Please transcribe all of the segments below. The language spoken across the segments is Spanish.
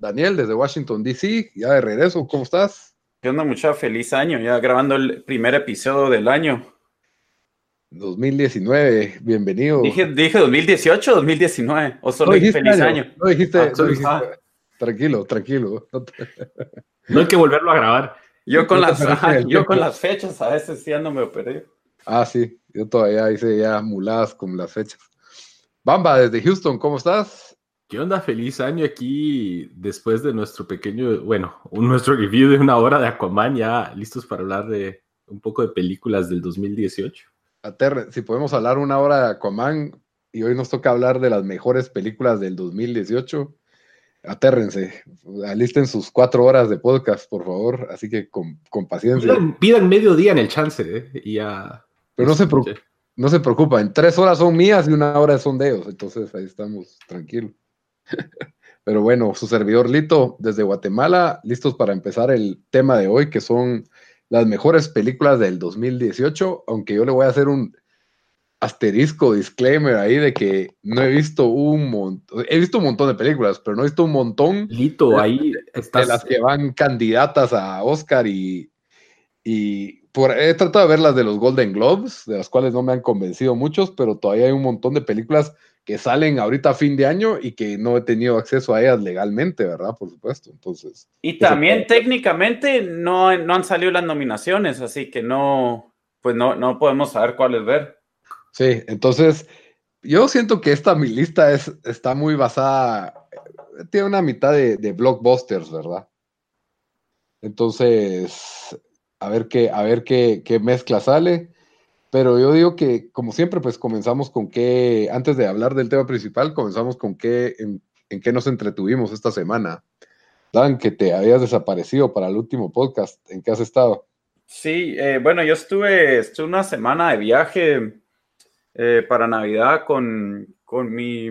Daniel, desde Washington, D.C., ya de regreso, ¿cómo estás? ¿Qué onda, mucha feliz año, ya grabando el primer episodio del año. 2019, bienvenido. Dije, dije 2018 o 2019, o solo feliz año. No dijiste, ah, dijiste tranquilo, tranquilo. No hay que volverlo a grabar. Yo con, las, yo con las fechas a veces sí ando me operé. Ah, sí, yo todavía hice ya muladas con las fechas. Bamba, desde Houston, ¿cómo estás? ¿Qué onda? Feliz año aquí después de nuestro pequeño, bueno, nuestro review de una hora de Aquaman, ya listos para hablar de un poco de películas del 2018. Aterre, si podemos hablar una hora de Aquaman y hoy nos toca hablar de las mejores películas del 2018, atérrense, alisten sus cuatro horas de podcast, por favor, así que con, paciencia. Pidan, medio día en el chance, ¿eh? Y ya. Pero no se, no se preocupen, tres horas son mías y una hora son de ellos, entonces ahí estamos tranquilos. Pero bueno, su servidor Lito desde Guatemala, listos para empezar el tema de hoy, que son las mejores películas del 2018, aunque yo le voy a hacer un asterisco, disclaimer ahí de que no he visto un montón, he visto un montón de películas, pero no he visto un montón. Lito, ahí estás. De las que van candidatas a Oscar y, y por, he tratado de ver las de los Golden Globes, de las cuales no me han convencido muchos, pero todavía hay un montón de películas que salen ahorita a fin de año y que no he tenido acceso a ellas legalmente, ¿verdad? Por supuesto. Entonces. Y también técnicamente no, no han salido las nominaciones, así que no, pues no, no podemos saber cuáles ver. Sí, entonces yo siento que esta mi lista es, está muy basada, tiene una mitad de, de blockbusters, ¿verdad? Entonces, a ver qué, a ver qué, qué mezcla sale. Pero yo digo que, como siempre, pues comenzamos con qué, antes de hablar del tema principal, comenzamos con qué, en, qué nos entretuvimos esta semana. Dan, que te habías desaparecido para el último podcast, ¿en qué has estado? Sí, eh, bueno, yo estuve, estuve, una semana de viaje eh, para Navidad con, con mi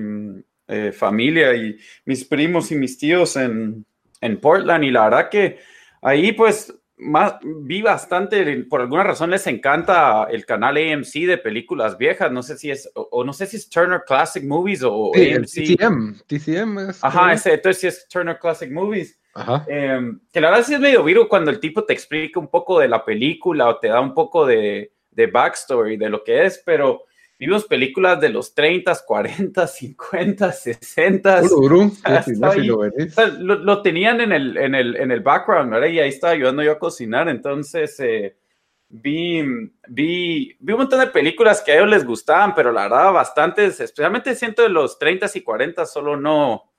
eh, familia y mis primos y mis tíos en, en Portland y la verdad que ahí pues más, vi bastante, por alguna razón les encanta el canal AMC de películas viejas, no sé si es, o, no sé si es Turner Classic Movies o AMC. TCM, TCM es. Ajá, ese, entonces sí es Turner Classic Movies. Ajá. Em, que la verdad sí es medio vivo cuando el tipo te explica un poco de la película o te da un poco de, de backstory de lo que es, pero vimos películas de los 30, 40, 50, 60. lo, lo, tenían en el, en el, en el background, ¿verdad? Y ahí estaba ayudando yo a cocinar. Entonces, eh, vi, vi, vi un montón de películas que a ellos les gustaban, pero la verdad, bastantes, especialmente siento de los 30 y 40, solo no,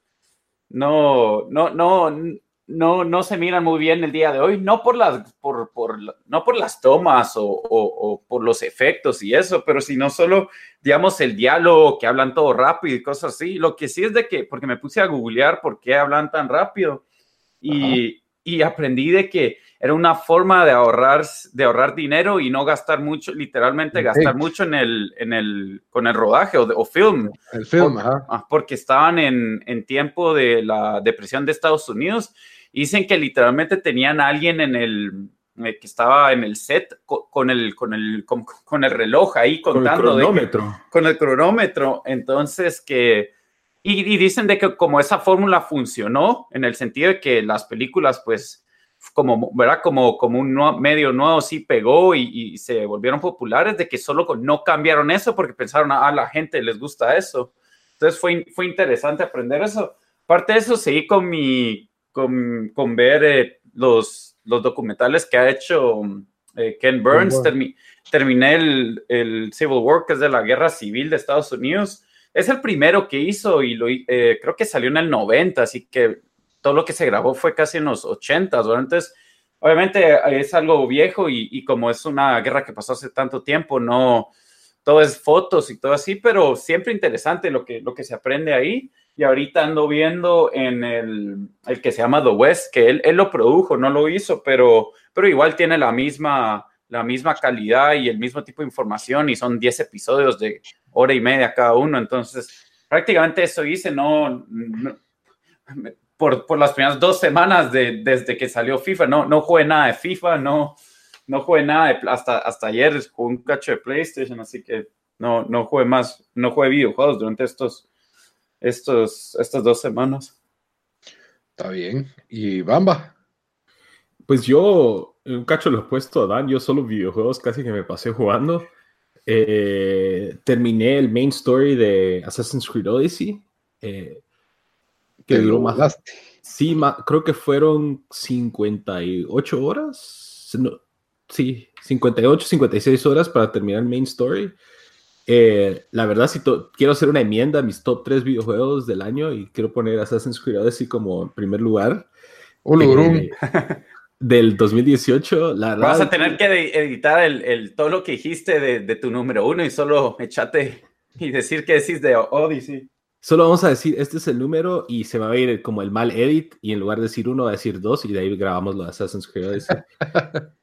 no, no, no, no, no se miran muy bien el día de hoy, no por las, por, por, no por las tomas o, o, por los efectos y eso, pero sino solo, digamos, el diálogo, que hablan todo rápido y cosas así. Lo que sí es de que, porque me puse a googlear por qué hablan tan rápido y, y aprendí de que era una forma de ahorrar, de ahorrar dinero y no gastar mucho, literalmente gastar mucho en el, en el, con el rodaje o, o film. El film, ajá. Ah, porque estaban en, en tiempo de la depresión de Estados Unidos Dicen que literalmente tenían a alguien en el eh, que estaba en el set con, el, con, el, con, el reloj ahí contando. Con el cronómetro. con el cronómetro. Entonces que... Y, dicen de que como esa fórmula funcionó, en el sentido de que las películas, pues, como, ¿verdad? Como, como un medio nuevo sí pegó y, se volvieron populares, de que solo no cambiaron eso porque pensaron, ah, a la gente les gusta eso. Entonces fue, fue interesante aprender eso. Aparte de eso, seguí con mi, con, con ver eh, los, los documentales que ha hecho eh, Ken Burns. terminé el, el, Civil War, que es de la Guerra Civil de Estados Unidos. Es el primero que hizo y lo, eh, creo que salió en el 90, así que todo lo que se grabó fue casi en los 80. Entonces, obviamente es algo viejo y, y, como es una guerra que pasó hace tanto tiempo, no todo es fotos y todo así, pero siempre interesante lo que, lo que se aprende ahí. Y ahorita ando viendo en el, el que se llama The West, que él, él, lo produjo, no lo hizo, pero, pero igual tiene la misma, la misma calidad y el mismo tipo de información y son 10 episodios de hora y media cada uno, entonces prácticamente eso hice, no, por, por, las primeras dos semanas de, desde que salió FIFA, no, no jugué nada de FIFA, no, no jugué nada de, hasta, hasta ayer, jugué un cacho de PlayStation, así que no, no jugué más, no jugué videojuegos durante estos, estos, estas dos semanas. Está bien. ¿Y Bamba? Pues yo, un cacho lo he puesto a Dan, yo solo videojuegos casi que me pasé jugando. Eh, terminé el main story de Assassin's Creed Odyssey, eh, que duró más. Sí, creo que fueron 58 horas. sí, 58, 56 horas para terminar el main story. Eh, la verdad, si quiero hacer una enmienda a mis top 3 videojuegos del año y quiero poner Assassin's Creed Odyssey como en primer lugar. Eh, del 2018, la verdad. Vas a tener que editar el, el todo lo que dijiste de, de, tu número uno y solo echate y decir que decís de Odyssey. Solo vamos a decir, este es el número y se va a ir como el mal edit y en lugar de decir uno va a decir dos y de ahí grabamos lo de Assassin's Creed.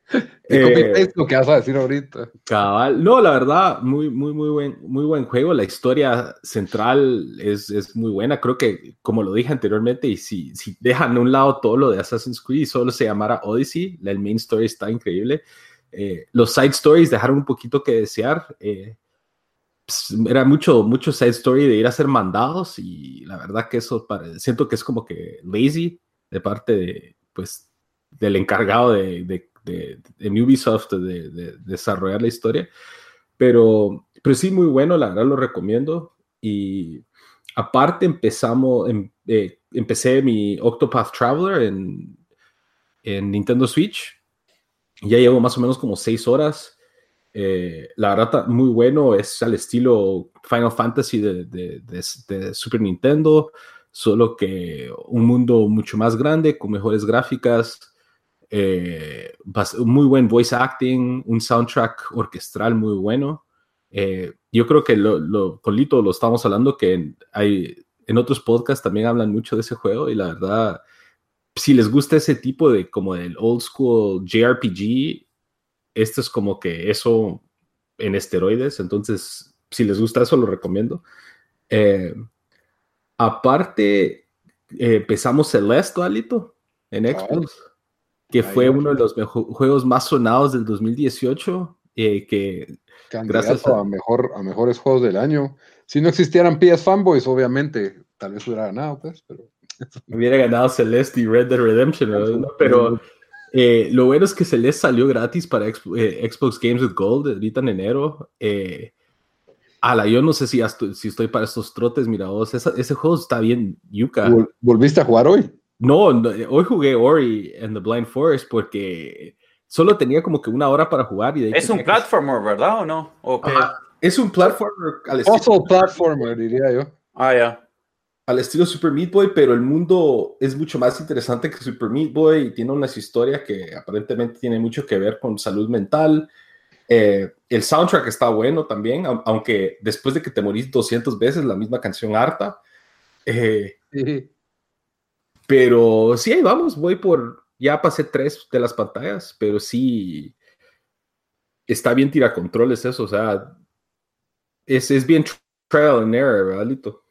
eh, lo que vas a decir ahorita. Cabal. No, la verdad, muy, muy, muy buen, muy buen juego. La historia central es, es muy buena. Creo que, como lo dije anteriormente, y si, si dejan a un lado todo lo de Assassin's Creed y solo se llamara Odyssey, el main story está increíble. Eh, los side stories dejaron un poquito que desear. Eh, pues, era mucho, mucho side story de ir a ser mandados y la verdad que eso siento que es como que lazy de parte de, pues, del encargado de, de, de, Ubisoft de, desarrollar la historia. Pero, pero sí, muy bueno, la verdad lo recomiendo. Y aparte empezamos, em, eh, empecé mi Octopath Traveler en, en Nintendo Switch. Ya llevo más o menos como seis horas eh, la verdad, muy bueno, es al estilo Final Fantasy de, Super Nintendo, solo que un mundo mucho más grande, con mejores gráficas, eh, muy buen voice acting, un soundtrack orquestral muy bueno. Eh, yo creo que lo, lo, con Lito lo estamos hablando, que hay, en otros podcasts también hablan mucho de ese juego y la verdad, si les gusta ese tipo de como del old school JRPG, esto es como que eso en esteroides, entonces si les gusta eso lo recomiendo. Eh, aparte, empezamos Celeste, Alito, en Xbox, que fue uno de los juegos más sonados del 2018, eh, que gracias a... mejor a mejores juegos del año. Si no existieran PS Fanboys, obviamente, tal vez hubiera ganado, pues, pero hubiera ganado Celeste y Red Dead Redemption, pero eh, lo bueno es que se les salió gratis para eh, Xbox Games with Gold ahorita en enero. Ala, yo no sé si, si estoy para estos trotes, mira vos, ese juego está bien yuca. ¿Volviste a jugar hoy? No, hoy jugué Ori en The Blind Forest porque solo tenía como que una hora para jugar. Y es un platformer, ¿verdad o no? Es un platformer. Al platformer, diría yo. Ah, ya al estilo Super Meat Boy, pero el mundo es mucho más interesante que Super Meat Boy y tiene unas historias que aparentemente tienen mucho que ver con salud mental. Eh, el soundtrack está bueno también, aunque después de que te morís 200 veces la misma canción harta. Eh, pero sí, ahí vamos, voy por, ya pasé tres de las pantallas, pero sí, está bien tiracontroles eso, o sea, es, es bien trial and error, ¿verdad, Lito?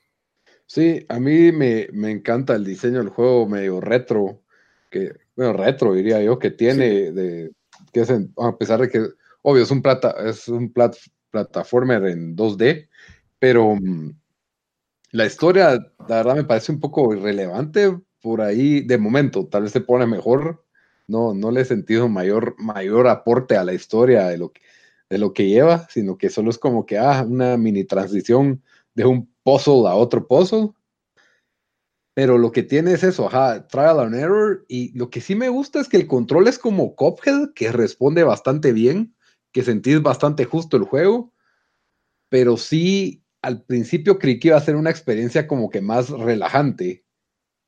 Sí, a mí me, encanta el diseño del juego medio retro, que, bueno, retro diría yo, que tiene, de, que es a pesar de que, obvio, es un, plata, es un plat, plataformer en 2D, pero mm, la historia, la verdad, me parece un poco irrelevante por ahí de momento, tal vez se pone mejor, no, no le he sentido mayor, mayor aporte a la historia de lo, que, de lo que lleva, sino que solo es como que, ah, una mini transición de un puzzle a otro puzzle. Pero lo que tiene es eso, ajá, trial and error. Y lo que sí me gusta es que el control es como Cophead, que responde bastante bien, que sentís bastante justo el juego. Pero sí, al principio creí que iba a ser una experiencia como que más relajante.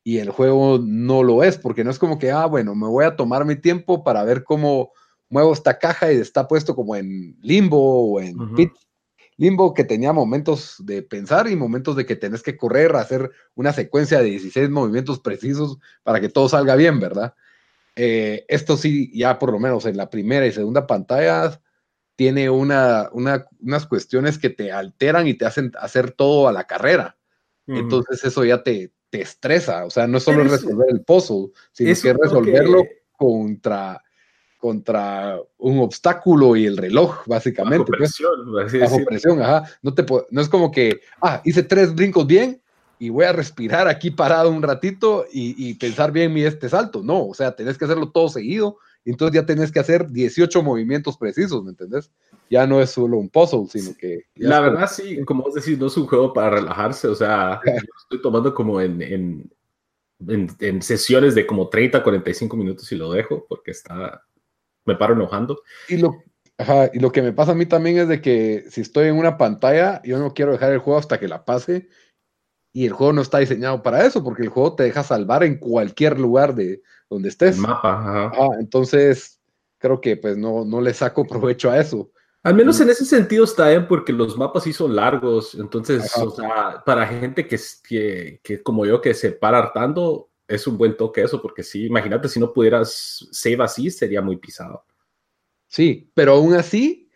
Y el juego no lo es, porque no es como que, ah, bueno, me voy a tomar mi tiempo para ver cómo muevo esta caja y está puesto como en limbo o en pit Limbo que tenía momentos de pensar y momentos de que tenés que correr, hacer una secuencia de 16 movimientos precisos para que todo salga bien, ¿verdad? Eh, esto sí, ya por lo menos en la primera y segunda pantalla, tiene una, unas cuestiones que te alteran y te hacen hacer todo a la carrera. Entonces eso ya te, te estresa, o sea, no es solo resolver el puzzle, sino que resolverlo contra contra un obstáculo y el reloj, básicamente. Bajo pues. presión, bajo presión, ajá. No, te, no es como que, ah, hice tres brincos bien y voy a respirar aquí parado un ratito y, pensar bien mi este salto. No, o sea, tenés que hacerlo todo seguido, y entonces ya tenés que hacer 18 movimientos precisos, ¿me entendés? Ya no es solo un puzzle, sino que... La verdad, sí, como vos decís, no es un juego para relajarse, o sea, lo estoy tomando como en, en, en sesiones de como 30, 45 minutos y lo dejo porque está me paro enojando. Y lo, y lo que me pasa a mí también es de que si estoy en una pantalla, yo no quiero dejar el juego hasta que la pase. Y el juego no está diseñado para eso, porque el juego te deja salvar en cualquier lugar de donde estés. El mapa, entonces, creo que pues no, no le saco provecho a eso. Al menos en ese sentido está bien, porque los mapas sí son largos. Entonces, o sea, para gente que, que, que como yo que se para hartando, es un buen toque eso, porque sí, imagínate si no pudieras save así, sería muy pisado. Sí, pero aún así,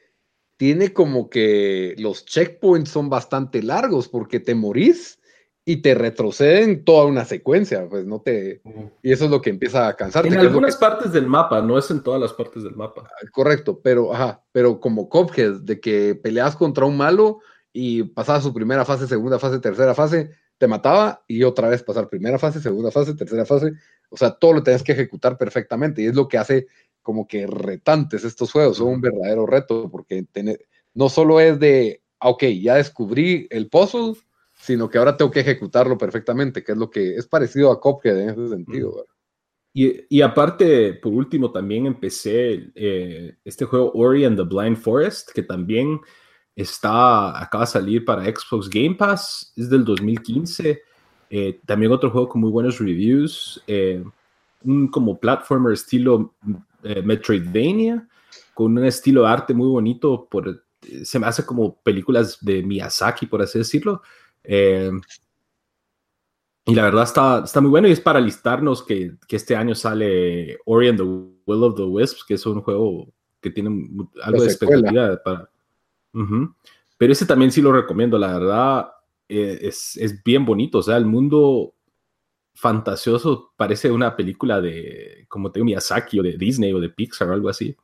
tiene como que los checkpoints son bastante largos porque te morís y te retroceden toda una secuencia, pues no te... Y eso es lo que empieza a cansarte. En algunas partes del mapa, no es en todas las partes del mapa. Ah, correcto, pero, ajá, pero como Cophead, de que peleas contra un malo y pasas su primera fase, segunda fase, tercera fase, te mataba y otra vez pasar primera fase, segunda fase, tercera fase. O sea, todo lo tenías que ejecutar perfectamente y es lo que hace como que retantes estos juegos. Son un verdadero reto porque no solo es de, ah, ok, ya descubrí el puzzle, sino que ahora tengo que ejecutarlo perfectamente, que es lo que es parecido a Cuphead en ese sentido. Y, y, aparte, por último, también empecé eh, este juego Ori and the Blind Forest, que también Está, acaba de salir para Xbox Game Pass, es del 2015. Eh, también otro juego con muy buenos reviews. Eh, un como platformer estilo eh, Metroidvania, con un estilo de arte muy bonito. Por, se me hace como películas de Miyazaki, por así decirlo. Y la verdad está, está muy bueno y es para listarnos que, que este año sale Ori and the Will of the Wisps, que es un juego que tiene algo de expectativa para, pero ese también sí lo recomiendo, la verdad eh, es, es, bien bonito, o sea, el mundo fantasioso parece una película de, como te digo, Miyazaki o de Disney o de Pixar o algo así.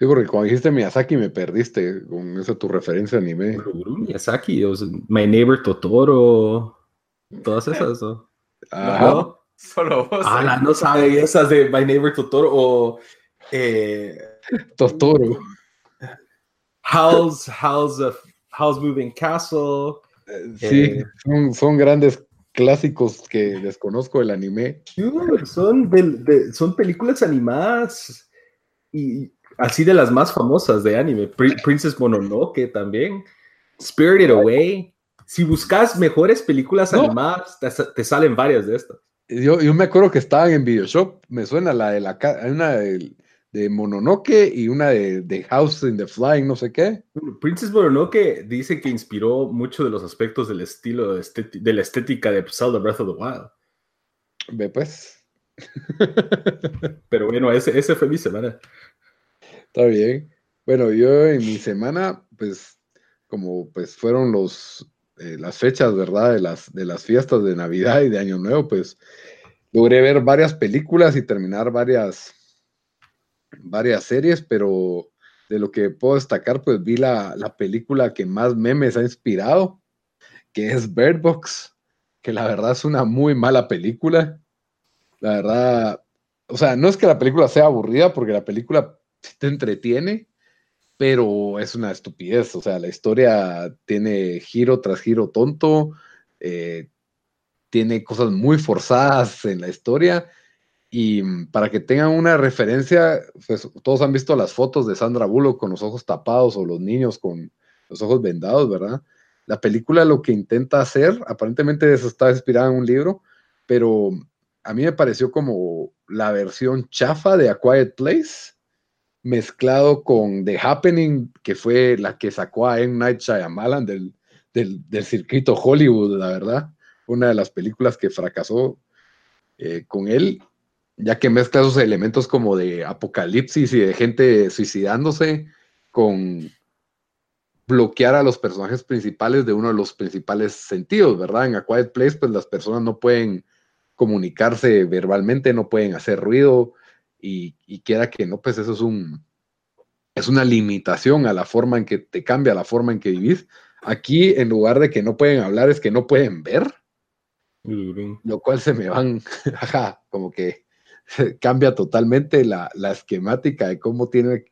Sí, porque cuando dijiste Miyazaki me perdiste con esa tu referencia anime. Miyazaki, o My Neighbor Totoro, todas esas. ¿no? Ah, Solo vos. Ah, no sabe esas de My Neighbor Totoro o eh, Totoro. Howl's, Howl's, Howl's Moving Castle. Eh, sí, eh, son, son, grandes clásicos que desconozco el anime. Son, son películas animadas y así de las más famosas de anime. Princess Mononoke también. Spirited Away. Si buscas mejores películas animadas, te, salen varias de estas. Yo, yo me acuerdo que estaban en Videoshop, me suena la de la una del de Mononoke y una de, House in the Flying, no sé qué. Princess Mononoke dice que inspiró mucho de los aspectos del estilo de la estética de Zelda Breath of the Wild. Ve pues. Pero bueno, ese, ese fue mi semana. Está bien. Bueno, yo en mi semana, pues, como pues fueron los, eh, las fechas, ¿verdad? De las, de las fiestas de Navidad y de Año Nuevo, pues logré ver varias películas y terminar varias varias series, pero de lo que puedo destacar, pues vi la, película que más memes ha inspirado, que es Bird Box, que la verdad es una muy mala película. La verdad, o sea, no es que la película sea aburrida, porque la película te entretiene, pero es una estupidez. O sea, la historia tiene giro tras giro tonto, eh, tiene cosas muy forzadas en la historia y mm, para que tengan una referencia, pues, todos han visto las fotos de Sandra Bullock con los ojos tapados o los niños con los ojos vendados, ¿verdad? La película lo que intenta hacer, aparentemente eso está inspirada en un libro, pero a mí me pareció como la versión chafa de A Quiet Place, mezclado con The Happening, que fue la que sacó a M. Night Shyamalan del, del, del circuito Hollywood, la verdad. Una de las películas que fracasó eh, con él, ya que mezcla esos elementos como de apocalipsis y de gente suicidándose con bloquear a los personajes principales de uno de los principales sentidos, ¿verdad? En A Quiet Place, pues las personas no pueden comunicarse verbalmente, no pueden hacer ruido y, y quiera que no, pues eso es un es una limitación a la forma en que te cambia la forma en que vivís. Aquí, en lugar de que no pueden hablar, es que no pueden ver, lo cual se me van, ajá, como que cambia totalmente la, la esquemática de cómo tiene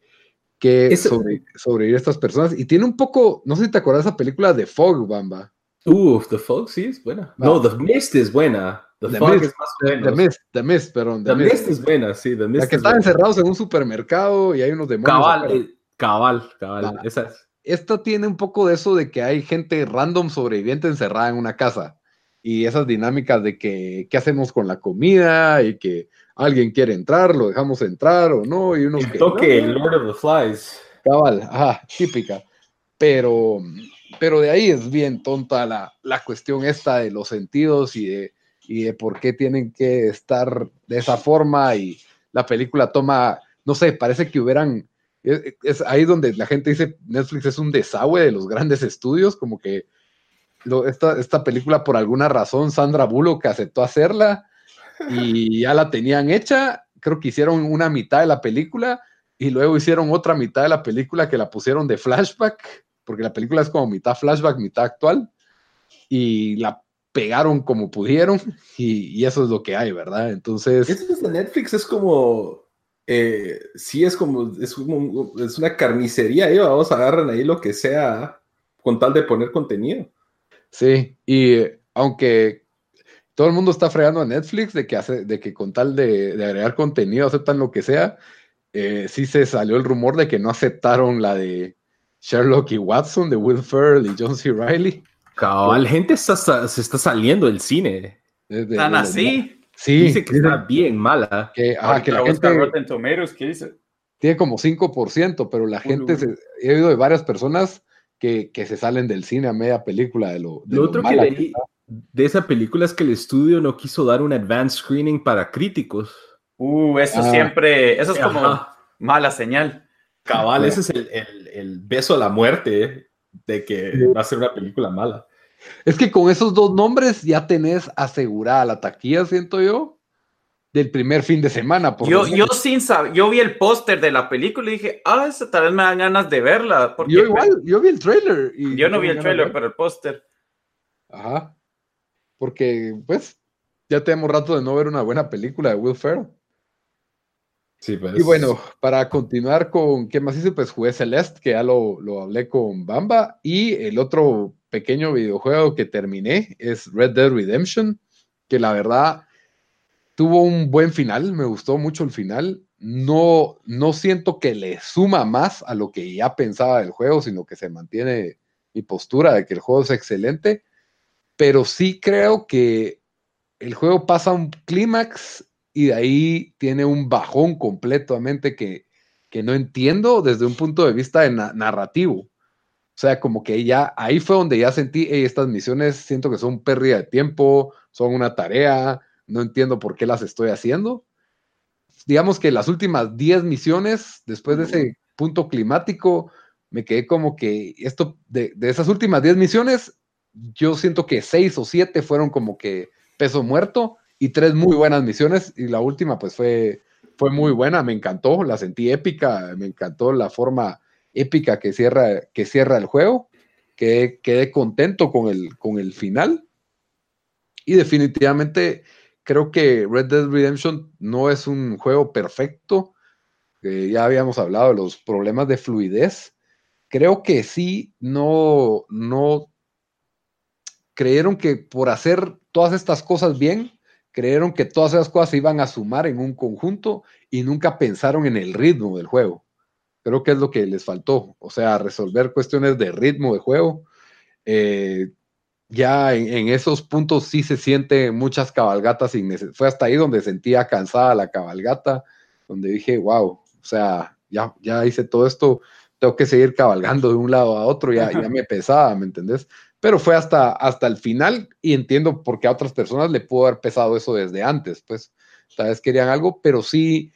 que sobre, sobrevivir estas personas. Y tiene un poco, no sé si te acuerdas de esa película de Fog, Bamba. Uh, The Fog sí es buena. No, The Mist es buena. The, The Fog Mist, es más o The, menos. The Mist, The Mist, perdón. The Mist es buena, sí. The Mist La que es están buena. encerrados en un supermercado y hay unos demonios. Cabal, eh, cabal, cabal. Va. Esa es. Esta tiene un poco de eso de que hay gente random sobreviviente encerrada en una casa. Y esas dinámicas de que qué hacemos con la comida y que alguien quiere entrar, lo dejamos entrar o no. Y unos El que toque, no, Lord of the Flies. Cabal, ajá, típica. Pero, pero de ahí es bien tonta la, la cuestión esta de los sentidos y de, y de por qué tienen que estar de esa forma. Y la película toma, no sé, parece que hubieran. Es, es ahí donde la gente dice Netflix es un desagüe de los grandes estudios, como que lo- esta, esta película, por alguna razón, Sandra Bullock aceptó hacerla y ya la tenían hecha. Creo que hicieron una mitad de la película y luego hicieron otra mitad de la película que la pusieron de flashback, porque la película es como mitad flashback, mitad actual, y la pegaron como pudieron, y, y eso es lo que hay, ¿verdad? Entonces, Eso de Netflix es como. eh, sí, es como. Es, como- es una carnicería. ¿eh? Vamos, agarran ahí lo que sea con tal de poner contenido. sí, y eh, aunque todo el mundo está fregando a Netflix de que, hace, de que con tal de, de agregar contenido aceptan lo que sea, eh, sí se salió el rumor de que no aceptaron la de Sherlock y Watson, de Will Ferrell y John C. Reilly. Cabal, gente está- está- se está saliendo del cine. De- de- ¿Tan de- así? Sí, Dice que está bien mala. que, Ahorita que la gente Rotten Tomatoes, ¿qué dice? tiene como 5%, pero la gente, Uy, uy. se- he oído de varias personas que, que se salen del cine a media película de lo, de Lo lo otro que mala leí está. de esa película es que el estudio no quiso dar un advanced screening para críticos. Uh, eso Ah. siempre, eso es como Ajá. mala señal. Cabal, ese es el, el- el beso a la muerte ¿eh? de que va a ser una película mala. Es que con esos dos nombres ya tenés asegurada la taquilla, siento yo, del primer fin de semana. por Yo, yo sin saber, yo vi el póster de la película y dije, ah, esa tal vez me dan ganas de verla. Porque Yo igual, yo vi el trailer. Y yo no vi el trailer, pero el póster. Ajá. Porque, pues, ya tenemos rato de no ver una buena película de Will Ferrell. Pues. Y bueno, para continuar con qué más hice, pues jugué Celeste, que ya lo, lo hablé con Bamba. Y el otro pequeño videojuego que terminé es Red Dead Redemption, que la verdad tuvo un buen final, me gustó mucho el final. No, no siento que le suma más a lo que ya pensaba del juego, sino que se mantiene mi postura de que el juego es excelente. Pero sí creo que el juego pasa un clímax y de ahí tiene un bajón completamente que, que no entiendo desde un punto de vista de na- narrativo. O sea, como que ya ahí fue donde ya sentí, "Ey, estas misiones siento que son pérdida de tiempo, son una tarea, no entiendo por qué las estoy haciendo. Digamos que las últimas 10 misiones, después de ese punto climático, me quedé como que esto, de, de esas últimas 10 misiones, yo siento que 6 o 7 fueron como que peso muerto y tres muy buenas misiones y la última pues fue, fue muy buena, me encantó, la sentí épica, me encantó la forma épica que cierra, que cierra el juego, que quedé contento con el, con el final y definitivamente creo que Red Dead Redemption no es un juego perfecto, eh, ya habíamos hablado de los problemas de fluidez, creo que sí, no, no creyeron que por hacer todas estas cosas bien, creyeron que todas esas cosas se iban a sumar en un conjunto y nunca pensaron en el ritmo del juego. Creo que es lo que les faltó, o sea, resolver cuestiones de ritmo de juego. Eh, ya en, en, esos puntos sí se siente muchas cabalgatas innecesarias. Fue hasta ahí donde sentía cansada la cabalgata, donde dije, wow, o sea, ya, ya hice todo esto, tengo que seguir cabalgando de un lado a otro, ya, ya me pesaba, ¿me entendés? Pero fue hasta, hasta el final y entiendo por qué a otras personas le pudo haber pesado eso desde antes, pues tal vez querían algo, pero sí,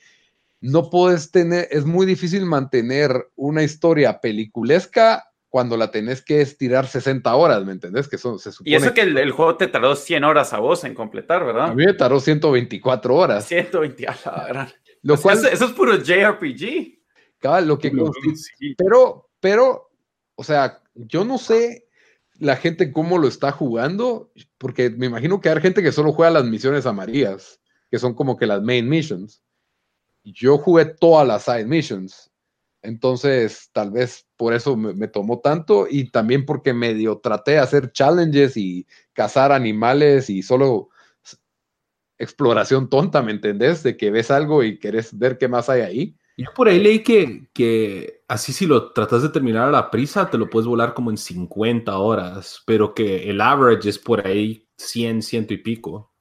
no puedes tener, es muy difícil mantener una historia peliculesca cuando la tenés que estirar 60 horas, ¿me entendés? Que son, se supone y eso que el, el, juego te tardó 100 horas a vos en completar, ¿verdad? A mí me tardó 124 horas. 120, a la verdad. Lo cual, eso, eso, es puro JRPG. Cabal, lo que sí. pero, pero, o sea, yo no sé la gente cómo lo está jugando, porque me imagino que hay gente que solo juega las misiones amarillas, que son como que las main missions. Yo jugué todas las side missions, entonces tal vez por eso me, tomó tanto y también porque medio traté de hacer challenges y cazar animales y solo exploración tonta, ¿me entendés? De que ves algo y querés ver qué más hay ahí. Yo por ahí leí que, que así si lo tratas de terminar a la prisa, te lo puedes volar como en 50 horas, pero que el average es por ahí 100, ciento y pico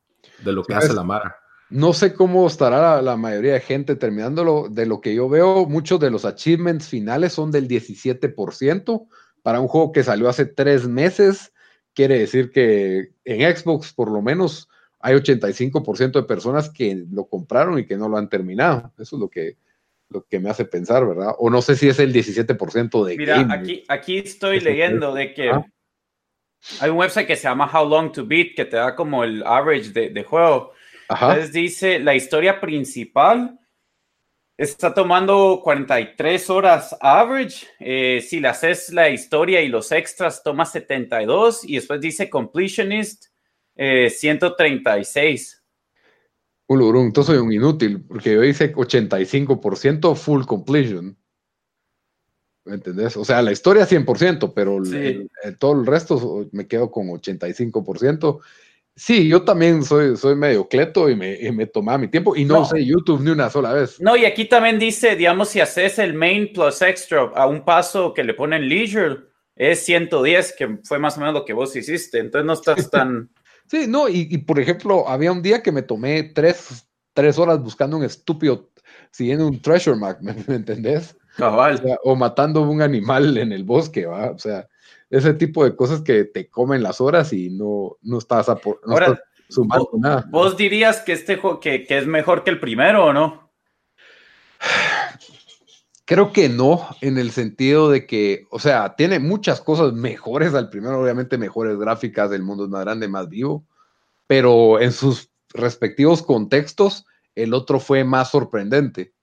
de lo que hace la Mara. No sé cómo estará la, la, mayoría de gente terminándolo. De lo que yo veo, muchos de los achievements finales son del 17%. Para un juego que salió hace tres meses, quiere decir que en Xbox, por lo menos, hay 85% de personas que lo compraron y que no lo han terminado. Eso es lo que, lo que me hace pensar, ¿verdad? O no sé si es el 17% de Mira, aquí, aquí estoy leyendo de que ah. hay un website que se llama How Long to Beat que te da como el average de, de juego. Ajá. Entonces dice, la historia principal está tomando 43 horas average. Eh, si le haces la historia y los extras, toma 72. Y después dice completionist eh, 136. Entonces soy un inútil, porque yo hice 85% full completion. ¿Me entendés? O sea, la historia 100%, pero sí. el, el, todo el resto me quedo con 85%. Sí, yo también soy, soy medio cleto y me, y me tomaba mi tiempo y no, no, usé YouTube ni una sola vez. No, y aquí también dice, digamos, si haces el main plus extra a un paso que le ponen leisure, es 110, que fue más o menos lo que vos hiciste. Entonces no estás tan... Sí, no, y, y, por ejemplo, había un día que me tomé tres, tres horas buscando un estúpido, siguiendo un treasure map, ¿me, ¿me entendés? Cabal. O, sea, o, matando un animal en el bosque, ¿va? O sea, ese tipo de cosas que te comen las horas y no, no estás, a, no Ahora, estás sumando vos, nada. ¿Vos dirías que este juego que, que es mejor que el primero o no? Creo que no, en el sentido de que, o sea, tiene muchas cosas mejores al primero, obviamente mejores gráficas, el mundo es más grande, más vivo, pero en sus respectivos contextos, el otro fue más sorprendente.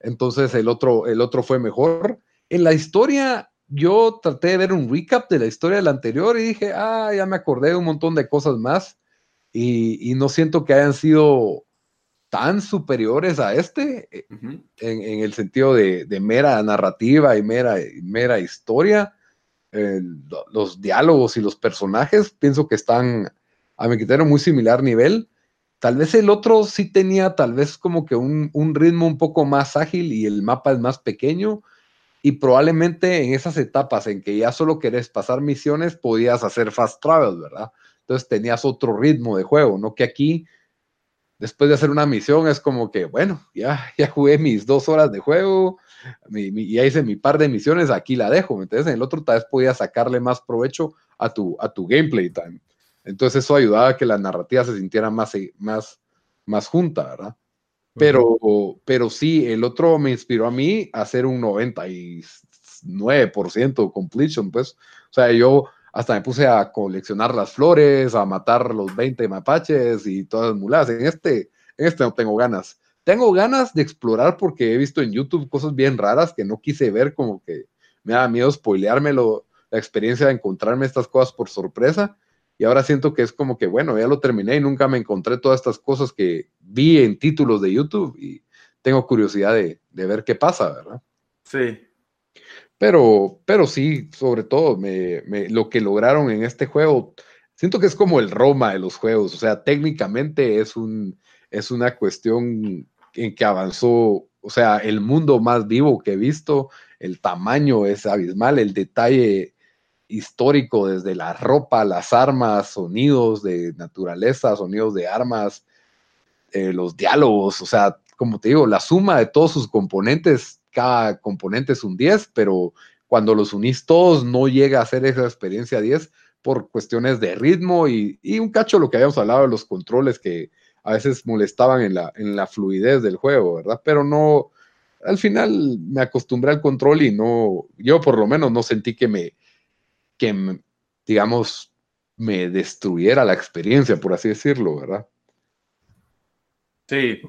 Entonces el otro, el otro fue mejor. En la historia, yo traté de ver un recap de la historia del anterior y dije, ah, ya me acordé de un montón de cosas más y, y no siento que hayan sido tan superiores a este, uh -huh. en, en, el sentido de, de, mera narrativa y mera, mera historia. Eh, los diálogos y los personajes pienso que están a mi criterio muy similar nivel. Tal vez el otro sí tenía tal vez como que un, un ritmo un poco más ágil y el mapa es más pequeño y probablemente en esas etapas en que ya solo querés pasar misiones podías hacer fast travel, ¿verdad? Entonces tenías otro ritmo de juego, ¿no? Que aquí después de hacer una misión es como que, bueno, ya, ya jugué mis dos horas de juego, mi, mi, ya hice mi par de misiones, aquí la dejo, entonces en el otro tal vez podía sacarle más provecho a tu, a tu gameplay time. Entonces eso ayudaba a que la narrativa se sintiera más, más, más junta, ¿verdad? Pero, pero sí, el otro me inspiró a mí a hacer un 99% completion, pues. O sea, yo hasta me puse a coleccionar las flores, a matar los 20 mapaches y todas las mulas. En este, en este no tengo ganas. Tengo ganas de explorar porque he visto en YouTube cosas bien raras que no quise ver, como que me da miedo spoileármelo, la experiencia de encontrarme estas cosas por sorpresa. Y ahora siento que es como que, bueno, ya lo terminé y nunca me encontré todas estas cosas que vi en títulos de YouTube y tengo curiosidad de, de ver qué pasa, ¿verdad? Sí. Pero, pero sí, sobre todo, me, lo que lograron en este juego, siento que es como el Roma de los juegos, o sea, técnicamente es, un, es una cuestión en que avanzó, o sea, el mundo más vivo que he visto, el tamaño es abismal, el detalle histórico desde la ropa, las armas, sonidos de naturaleza, sonidos de armas, eh, los diálogos, o sea, como te digo, la suma de todos sus componentes cada componente es un 10, pero cuando los unís todos no llega a ser esa experiencia 10 por cuestiones de ritmo y, un cacho lo que habíamos hablado de los controles que a veces molestaban en la, en la fluidez del juego, ¿verdad? Pero no, al final me acostumbré al control y no, yo por lo menos no sentí que me, que digamos, me destruyera la experiencia, por así decirlo, ¿verdad? Sí.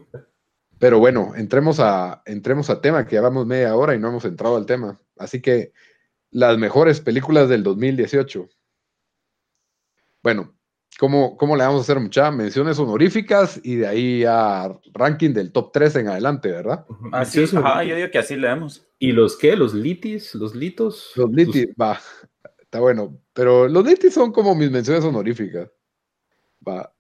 Pero bueno, entremos a, entremos a tema, que ya vamos media hora y no hemos entrado al tema. Así que las mejores películas del 2018. Bueno, ¿cómo, cómo le vamos a hacer muchas menciones honoríficas y de ahí a ranking del top 3 en adelante, ¿verdad? Así es, ajá, yo digo que así leemos. ¿Y los qué? ¿Los litis? ¿Los litos? Los litis, va, está bueno. Pero los litis son como mis menciones honoríficas. Va.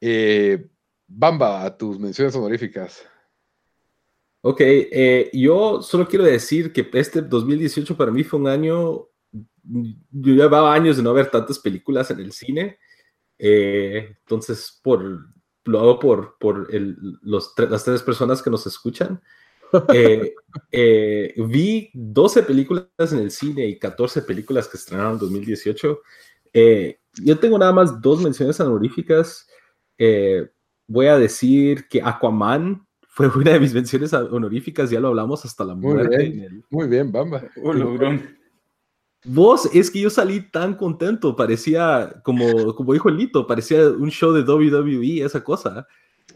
Eh, Bamba, a tus menciones honoríficas. Ok, eh, yo solo quiero decir que este 2018 para mí fue un año, yo llevaba años de no ver tantas películas en el cine, eh, entonces por, lo hago por, por los, las tres personas que nos escuchan. Eh, vi 12 películas en el cine y 14 películas que estrenaron en 2018. yo tengo nada más dos menciones honoríficas voy a decir que Aquaman fue una de mis menciones honoríficas, ya lo hablamos hasta la muerte. Muy bien, Bamba. Vos, es que yo salí tan contento, parecía, como, como dijo Lito, parecía un show de WWE, esa cosa.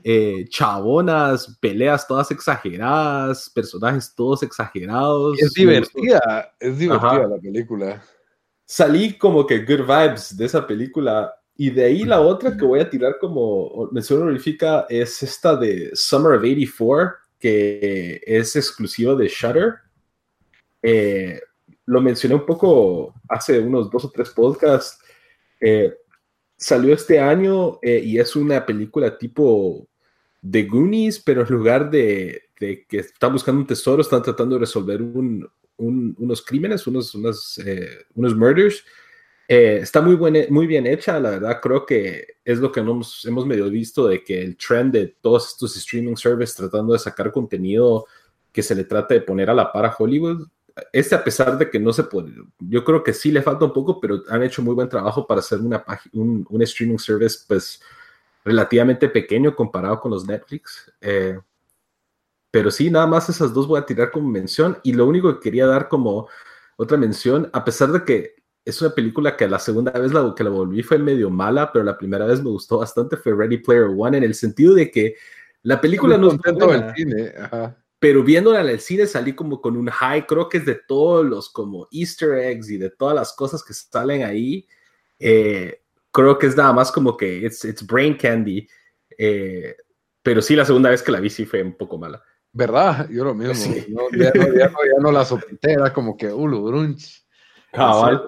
Eh, chabonas, peleas todas exageradas, personajes todos exagerados. Es divertida, es divertida la película. Salí como que good vibes de esa película y de ahí la otra que voy a tirar como mención honorífica es esta de Summer of 84, que es exclusiva de Shutter. Eh, lo mencioné un poco hace unos dos o tres podcasts. Eh, salió este año eh, y es una película tipo de Goonies, pero en lugar de, que están buscando un tesoro, están tratando de resolver unos crímenes, unos, unos, unos murders eh, está muy, muy bien hecha, la verdad creo que es lo que hemos, hemos medio visto de que el trend de todos estos streaming services tratando de sacar contenido que se le trata de poner a la par a Hollywood, este a pesar de que no se puede, yo creo que sí le falta un poco, pero han hecho muy buen trabajo para hacer una un, un streaming service pues relativamente pequeño comparado con los Netflix. Eh, pero sí, nada más esas dos voy a tirar como mención y lo único que quería dar como otra mención, a pesar de que es una película que la segunda vez la, que la volví fue medio mala, pero la primera vez me gustó bastante, fue Ready Player One, en el sentido de que la película no es el cine, pero viéndola en el cine salí como con un high, creo que es de todos los como easter eggs y de todas las cosas que salen ahí, eh, creo que es nada más como que it's, it's brain candy, eh, pero sí la segunda vez que la vi sí fue un poco mala. ¿Verdad? Yo lo mismo. ya, no, la sopité, era como que, ulu, brunch. O sea,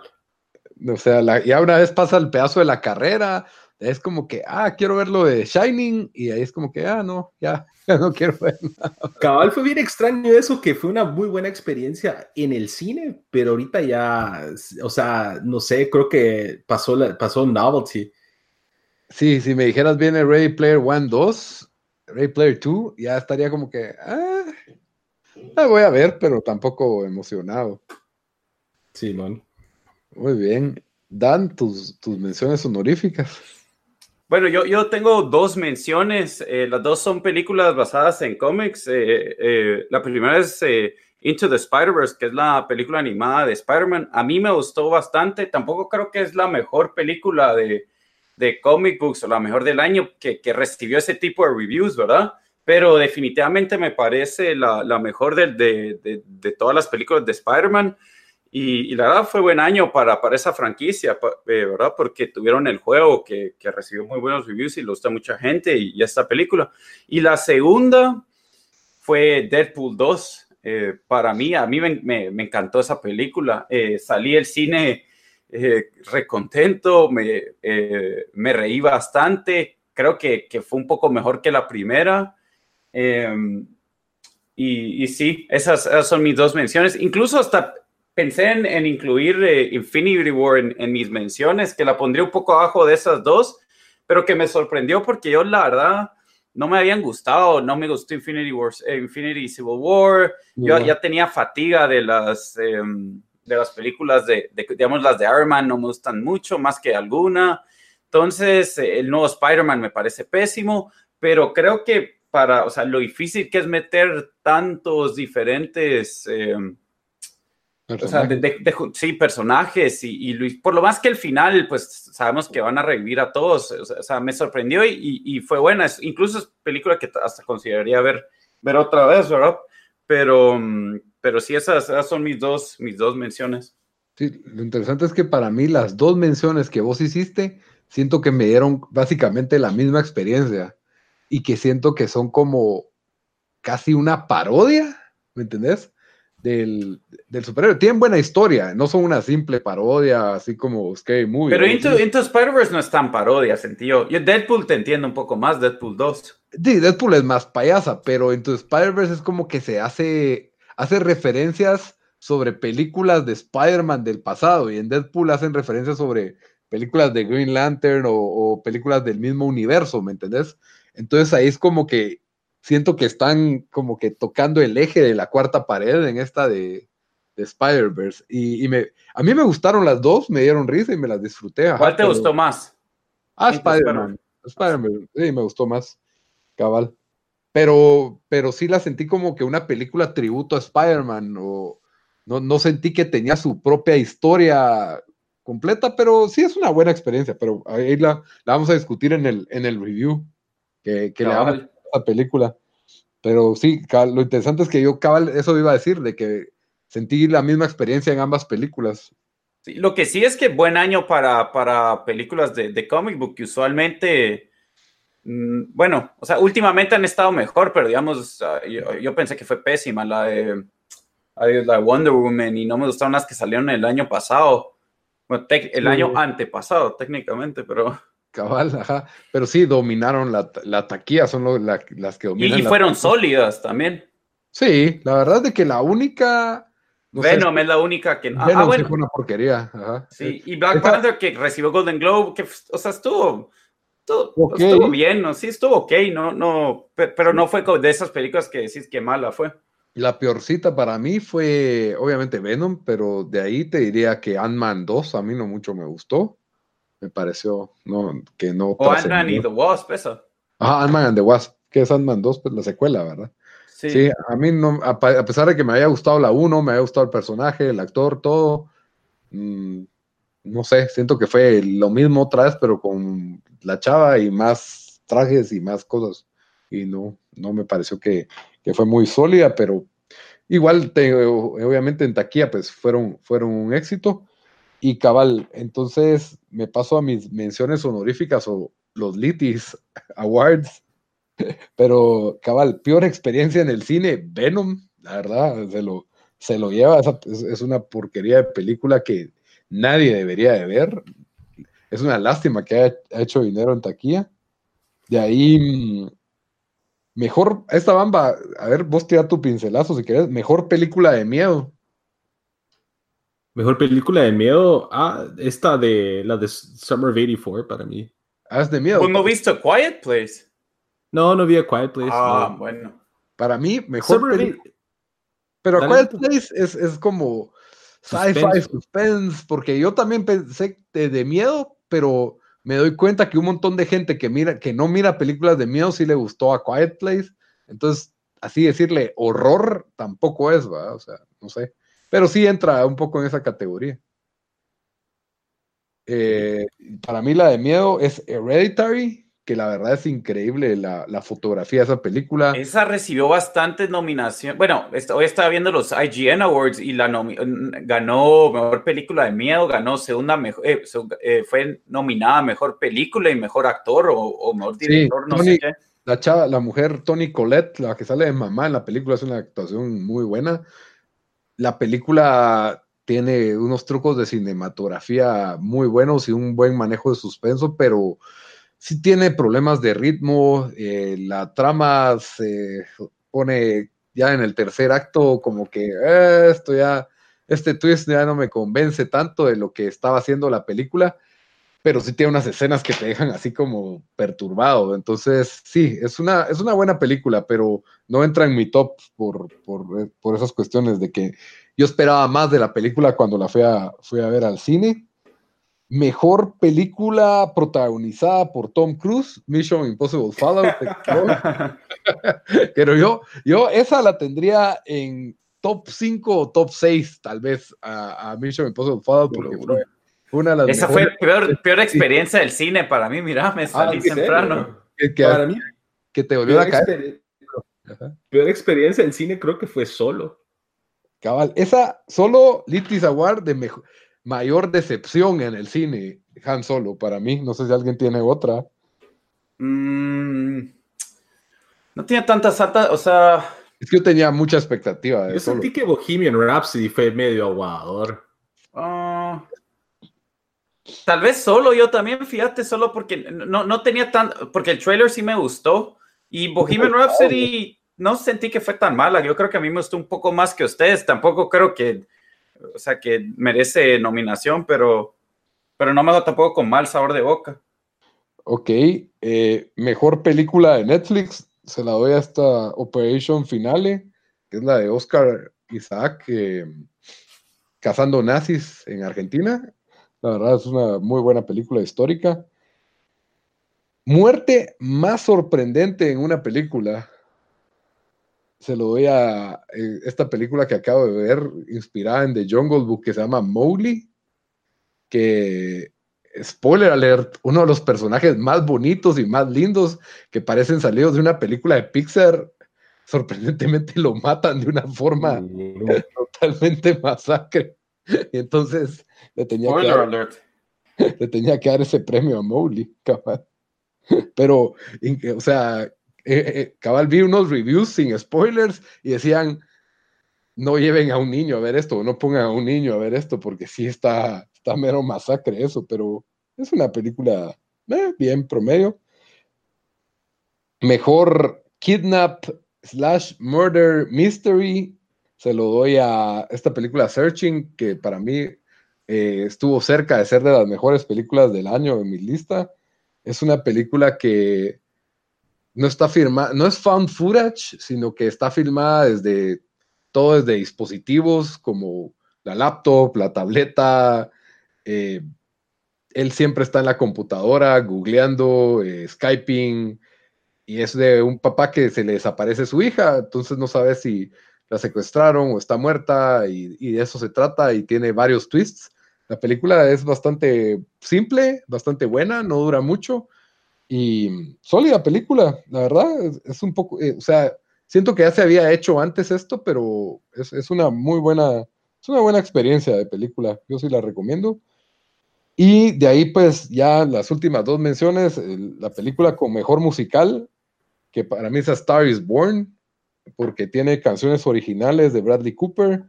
la, ya una vez pasa el pedazo de la carrera, es como que, ah, quiero ver lo de Shining, y ahí es como que, ah, no, ya, ya no quiero ver nada. Cabal, fue bien extraño eso, que fue una muy buena experiencia en el cine, pero ahorita ya, o sea, no sé, creo que pasó, la, pasó Novelty. Sí, si me dijeras viene Ready Player One 2, Ready Player 2, ya estaría como que, ah, la voy a ver, pero tampoco emocionado. Sí, man. Muy bien. Dan, tus, tus menciones honoríficas. Bueno, yo, yo tengo dos menciones. Eh, las dos son películas basadas en cómics. Eh, eh, la primera es Into the Spider-Verse, que es la película animada de Spider-Man. A mí me gustó bastante. Tampoco creo que es la mejor película de, de comic books o la mejor del año que, que, recibió ese tipo de reviews, ¿verdad? Pero definitivamente me parece la, la mejor de, de, de, todas las películas de Spider-Man. Y, la verdad fue buen año para, para esa franquicia, eh, ¿verdad? Porque tuvieron el juego que, que, recibió muy buenos reviews y lo gusta mucha gente y, esta película. Y la segunda fue Deadpool 2. Eh, para mí, a mí me, me, encantó esa película. Eh, salí del cine recontento, me, me reí bastante. Creo que, que, fue un poco mejor que la primera. Em, y, y, sí, esas, esas, son mis dos menciones. Incluso hasta pensé en, incluir eh, Infinity War en, mis menciones, que la pondría un poco abajo de esas dos, pero que me sorprendió porque yo la verdad no me habían gustado, no me gustó Infinity, Wars, eh, Infinity Civil War, yo ya tenía fatiga de las, em, de las películas de, digamos, las de Iron Man no me gustan mucho, más que alguna. Entonces, eh, el nuevo Spider-Man me parece pésimo, pero creo que para, o sea, lo difícil que es meter tantos diferentes... O sea, sí, personajes y, Luis, por lo más que el final, pues sabemos que van a revivir a todos, o sea, me sorprendió y, fue buena, incluso es película que hasta consideraría ver, ver otra vez, ¿verdad? Pero, pero sí, esas, son mis dos, mis dos menciones. Sí, lo interesante es que para mí las dos menciones que vos hiciste, siento que me dieron básicamente la misma experiencia y que siento que son como casi una parodia, ¿me entendés? Del, del superhéroe. Tienen buena historia, no son una simple parodia, así como Scary Movie. Pero Into, Into Spider-Verse no es tan parodia, sentido. Yo Deadpool te entiendo un poco más, Deadpool 2. Sí, Deadpool es más payasa, pero Into Spider-Verse es como que se hace, hace referencias sobre películas de Spider-Man del pasado, y en Deadpool hacen referencias sobre películas de Green Lantern o, o películas del mismo universo, ¿me entendés? Entonces ahí es como que siento que están como que tocando el eje de la cuarta pared en esta de, Spider-Verse. Y, me, a mí me gustaron las dos, me dieron risa y me las disfruté. ¿Cuál te gustó más? Ah, Spider-Man. Spider-Man, sí, me gustó más. Cabal. Pero, pero sí la sentí como que una película tributo a Spider-Man. O no, no sentí que tenía su propia historia completa, pero sí es una buena experiencia. Pero ahí la, la vamos a discutir en el, en el review que, que le película. Pero sí, lo interesante es que yo cabal, eso iba a decir, de que sentí la misma experiencia en ambas películas. Sí, lo que sí es que buen año para, para películas de, de comic book, que usualmente, mm, bueno, o sea, últimamente han estado mejor, pero digamos, yo, pensé que fue pésima la de, la Wonder Woman y no me gustaron las que salieron el año pasado, el año antepasado técnicamente, pero... Cabal, ajá. Pero sí, dominaron la, la taquilla, son las que dominan. Y, fueron sólidas también. Sí, la verdad de que la única. No Venom es la única que. Ah, Venom fue una porquería. Ajá. Sí, y Black Panther que recibió Golden Globe, que, o sea, estuvo. Estuvo, bien, ¿no? Sí, estuvo ok, no, no, pero no fue de esas películas que decís que mala fue. La peorcita para mí fue, obviamente, Venom, pero de ahí te diría que Ant-Man 2 a mí no mucho me gustó me pareció no, que no. O Ant-Man y The Wasp, eso. Ajá, Ant-Man and the Wasp, que es Ant-Man 2, pues la secuela, ¿verdad? Sí. a mí no, a, pesar de que me haya gustado la 1, me haya gustado el personaje, el actor, todo, mm, no sé, siento que fue lo mismo otra vez, pero con la chava y más trajes y más cosas. Y no, no me pareció que, que fue muy sólida, pero igual, te, obviamente en taquilla, pues fueron, fueron un éxito. Y cabal, entonces me paso a mis menciones honoríficas o los Litis Awards. Pero cabal, peor experiencia en el cine, Venom, la verdad, se lo, se lo lleva. Es, una porquería de película que nadie debería de ver. Es una lástima que haya, hecho dinero en taquilla. De ahí, mm, mejor, esta bamba, a ver, vos tira tu pincelazo si querés, mejor película de miedo. Mejor película de miedo. Ah, esta de la de Summer of 84 para mí. Ah, es de miedo. ¿Pues no visto Quiet Place? No, no vi a Quiet Place. Ah, bueno. Para mí, mejor película. Pero Quiet Place es, es como sci-fi suspense. porque yo también pensé de, miedo, pero me doy cuenta que un montón de gente que mira, que no mira películas de miedo sí le gustó a Quiet Place. Entonces, así decirle horror tampoco es, ¿va? O sea, no sé. Pero sí entra un poco en esa categoría. Eh, para mí la de miedo es Hereditary, que la verdad es increíble la, fotografía de esa película. Esa recibió bastantes nominaciones. Bueno, hoy estaba viendo los IGN Awards y la ganó mejor película de miedo, ganó segunda mejor, eh, eh, fue nominada mejor película y mejor actor o, mejor director, no sé qué. La chava, la mujer Tony Collette, la que sale de mamá en la película, es una actuación muy buena la película tiene unos trucos de cinematografía muy buenos y un buen manejo de suspenso, pero sí tiene problemas de ritmo. Eh, la trama se pone ya en el tercer acto como que eh, esto ya, este twist ya no me convence tanto de lo que estaba haciendo la película. Pero sí tiene unas escenas que te dejan así como perturbado. Entonces, sí, es una, es una buena película, pero no entra en mi top por, por, por esas cuestiones de que yo esperaba más de la película cuando la fui a, fui a ver al cine. Mejor película protagonizada por Tom Cruise, Mission Impossible Fallout. Pero yo, yo esa la tendría en top 5 o top 6, tal vez, a, Mission Impossible Fallout, porque fue una de las Esa fue la peor, peor experiencia del cine para mí, mira, me ah, salí temprano. Que, para mí, que te volvió a caer. Peor experiencia en cine creo que fue solo. Cabal, esa solo Litis Award de mejor mayor decepción en el cine, Han Solo, para mí. No sé si alguien tiene otra. Mm, no tiene tantas altas, o sea... Es que yo tenía mucha expectativa. yo sentí que Bohemian Rhapsody fue medio aguador. Ah, tal vez solo yo también, fíjate, solo porque no, no tenía tan... Porque el trailer sí me gustó. Y Bohemian Rhapsody no sentí que fue tan mala. Yo creo que a mí me gustó un poco más que ustedes. Tampoco creo que o sea, que merece nominación, pero, pero no me da tampoco con mal sabor de boca. Ok, eh, mejor película de Netflix, se la doy hasta Operation Finale, que es la de Oscar Isaac, eh, cazando nazis en Argentina. La verdad es una muy buena película histórica. Muerte más sorprendente en una película se lo doy a eh, esta película que acabo de ver, inspirada en The Jungle Book, que se llama Mowgli, que, spoiler alert, uno de los personajes más bonitos y más lindos que parecen salidos de una película de Pixar, sorprendentemente lo matan de una forma totalmente masacre. Y entonces le tenía, que dar, le tenía que dar ese premio a Mowgli, Pero, o sea, eh, eh, cabal vi unos reviews sin spoilers y decían, no lleven a un niño a ver esto, no pongan a un niño a ver esto, porque sí está, está mero masacre eso, pero es una película eh, bien promedio. Mejor kidnap slash murder mystery, se lo doy a esta película Searching, que para mí estuvo cerca de ser de las mejores películas del año en mi lista. Es una película que no está firmada, no es found footage, sino que está filmada desde todo desde dispositivos como la laptop, la tableta. Eh, él siempre está en la computadora, googleando, eh, skyping, y es de un papá que se le desaparece su hija, entonces no sabe si la secuestraron o está muerta, y, de eso se trata, y tiene varios twists. La película es bastante simple, bastante buena, no dura mucho, y sólida película, la verdad, es, un poco, eh, o sea, siento que ya se había hecho antes esto, pero es, una muy buena, es una buena experiencia de película, yo sí la recomiendo. Y de ahí, pues, ya las últimas dos menciones, la película con mejor musical, que para mí es Star is Born, porque tiene canciones originales de Bradley Cooper.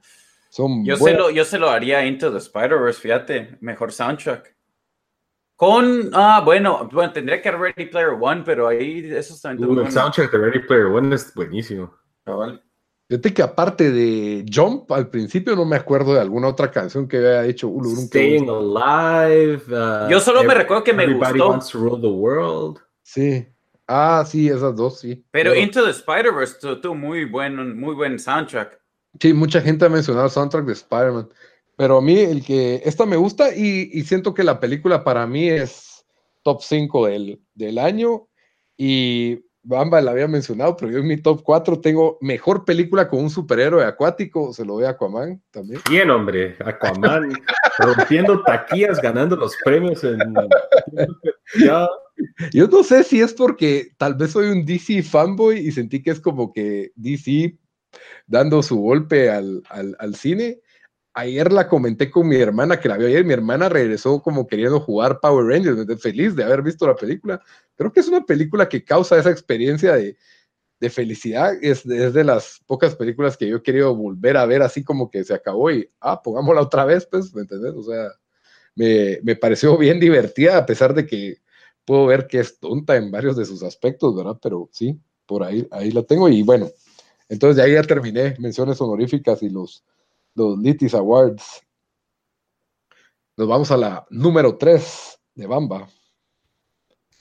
Son yo, se lo, yo se lo haría Into the Spider-Verse, fíjate, mejor soundtrack. Con, ah, bueno, bueno, tendría que Ready Player One, pero ahí eso está uh, El soundtrack de Ready Player One es buenísimo. Fíjate que aparte de Jump, al principio no me acuerdo de alguna otra canción que había hecho Ulurun. Staying Alive. Uh, Yo solo me recuerdo que me Everybody Wants to Rule the World. Sí. Ah, sí, esas dos, sí. Pero Into the Spider-Verse tuvo muy buen, muy buen soundtrack. Sí, mucha gente ha mencionado el soundtrack de Spider-Man. Pero a mí el que, esta me gusta y, siento que la película para mí es top 5 del, del año y Bamba la había mencionado, pero yo en mi top 4 tengo mejor película con un superhéroe acuático, se lo doy a Aquaman también. Bien, hombre, Aquaman rompiendo taquillas, ganando los premios en... Yo no sé si es porque tal vez soy un DC fanboy y sentí que es como que DC dando su golpe al, al, cine, ayer la comenté con mi hermana que la vio ayer. Mi hermana regresó como queriendo jugar Power Rangers, feliz de haber visto la película. Creo que es una película que causa esa experiencia de, felicidad. Es, de las pocas películas que yo he querido volver a ver así como que se acabó y, ah, pongámosla otra vez, pues, ¿me entendés? O sea, me, me pareció bien divertida a pesar de que puedo ver que es tonta en varios de sus aspectos, ¿verdad? Pero sí, por ahí, ahí la tengo y bueno, entonces de ahí ya terminé menciones honoríficas y los los Litis Awards. Nos vamos a la número 3, de Bamba.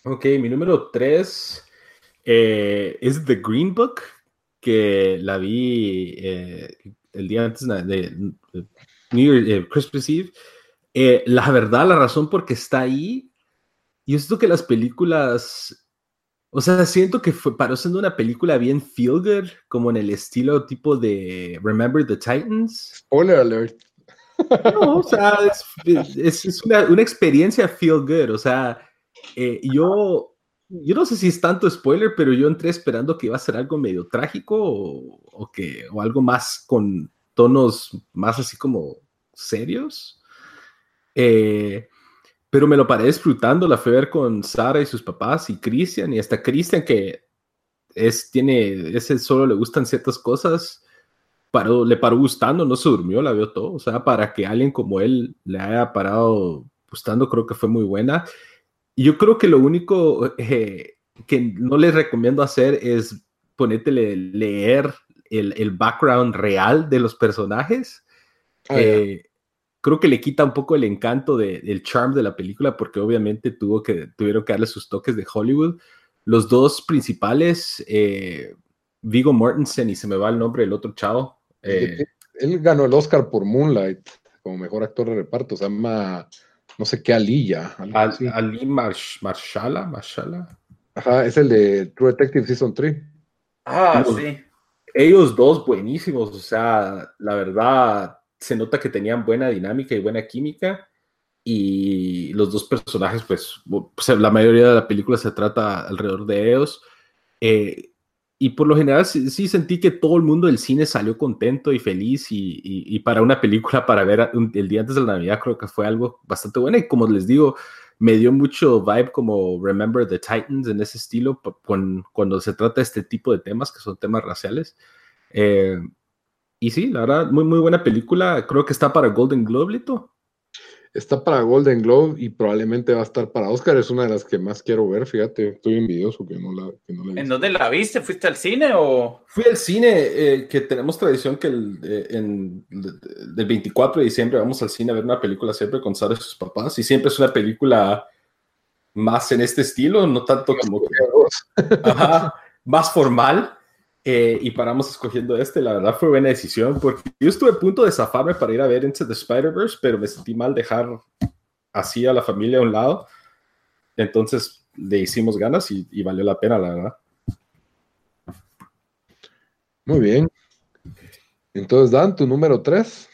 Ok, mi número 3 eh, es The Green Book, que la vi eh, el día antes de, New Year, eh, Christmas Eve. la verdad, la razón por qué está ahí, yo siento que las películas, o sea, siento que fue, paró siendo una película bien feel good, como en el estilo tipo de Remember the Titans. Spoiler alert. No, o sea, es, una, una, experiencia feel good, o sea, yo yo no sé si es tanto spoiler, pero yo entré esperando que iba a ser algo medio trágico o, que, o algo más con tonos más así como serios. Eh, pero me lo paré disfrutando, la fui a ver con Sara y sus papás y Christian, y hasta Christian que es, tiene, ese solo le gustan ciertas cosas, paró, le paró gustando, no se durmió, la vio todo. O sea, para que alguien como él le haya parado gustando, creo que fue muy buena. Yo creo que lo único eh, que no les recomiendo hacer es ponértele leer el, el, background real de los personajes. Ah, eh, creo que le quita un poco el encanto de, del charm de la película porque obviamente tuvo que, tuvieron que darle sus toques de Hollywood. Los dos principales, eh, Vigo Mortensen y se me va el nombre del otro chavo. Él ganó el Oscar por Moonlight como mejor actor de reparto. Se llama no sé qué Alilla. Ali Marshala, Marshala. Ajá, es el de True Detective Season 3. Ah, sí. Ellos dos buenísimos, o sea, la verdad se nota que tenían buena dinámica y buena química y los dos personajes, pues, la mayoría de la película se trata alrededor de ellos. Eh, y por lo general sí, sentí que todo el mundo del cine salió contento y feliz y, para una película para ver el día antes de la Navidad creo que fue algo bastante bueno y como les digo, me dio mucho vibe como Remember the Titans en ese estilo con, cuando se trata de este tipo de temas que son temas raciales. Eh, y sí, la verdad, muy, muy buena película. Creo que está para Golden Globe, Lito. Está para Golden Globe y probablemente va a estar para Oscar. Es una de las que más quiero ver. Fíjate, estoy envidioso que no la, que no ¿En dónde la viste? ¿Fuiste al cine o...? Fui al cine, eh, que tenemos tradición que el, eh, en, del 24 de diciembre vamos al cine a ver una película siempre con Sara y sus papás. Y siempre es una película más en este estilo, no tanto como... ajá, más formal. Eh, y paramos escogiendo este, la verdad fue buena decisión, porque yo estuve a punto de zafarme para ir a ver Into the Spider-Verse, pero me sentí mal dejar así a la familia a un lado. Entonces le hicimos ganas y, valió la pena, la verdad. Muy bien. Entonces, Dan, tu número 3.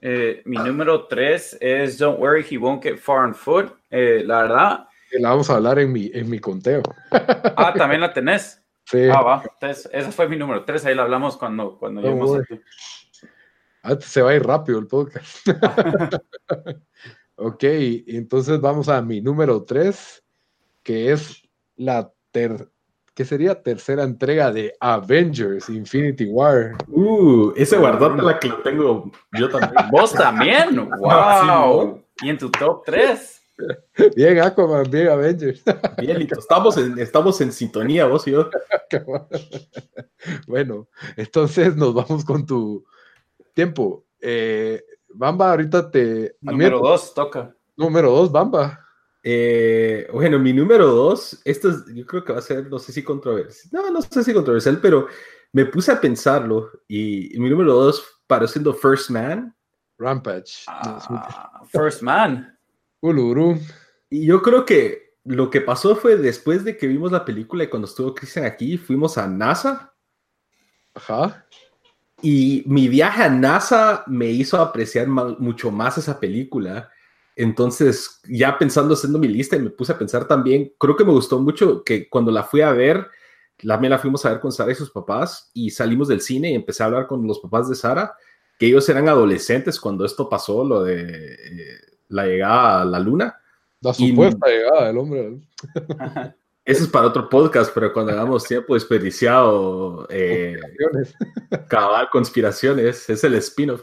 Eh, mi número 3 es Don't Worry, He Won't Get Far on Foot. Eh, la verdad. La vamos a hablar en mi, en mi conteo. Ah, también la tenés. Ah, va. Entonces, ese fue mi número 3. Ahí lo hablamos cuando, cuando no, ah, se va a ir rápido el podcast. ok, entonces vamos a mi número 3, que es la ter que sería tercera entrega de Avengers Infinity War. Uh, ese guardate la que lo tengo yo también. ¿Vos también? ¡Wow! ¿Y en tu top 3? Bien, Aquaman, bien, Avengers. Bien, Estamos en, estamos en sintonía, vos y yo. bueno, entonces nos vamos con tu tiempo. Eh, Bamba, ahorita te. Número dos, toca. Número dos, Bamba. Eh, bueno, mi número dos, esto es, yo creo que va a ser, no sé si controversial, no, no sé si controversial, pero me puse a pensarlo y mi número dos paró siendo First Man. Rampage. Ah, First Man. Y yo creo que lo que pasó fue después de que vimos la película y cuando estuvo Christian aquí, fuimos a NASA. Ajá. Y mi viaje a NASA me hizo apreciar mucho más esa película. Entonces, ya pensando, haciendo mi lista, y me puse a pensar también, creo que me gustó mucho que cuando la fui a ver, la, me la fuimos a ver con Sara y sus papás, y salimos del cine y empecé a hablar con los papás de Sara, que ellos eran adolescentes cuando esto pasó, lo de eh, la llegada a la luna. La supuesta llegada del hombre. Eso es para otro podcast, pero cuando hagamos tiempo desperdiciado, eh, cabal conspiraciones, es el spin-off.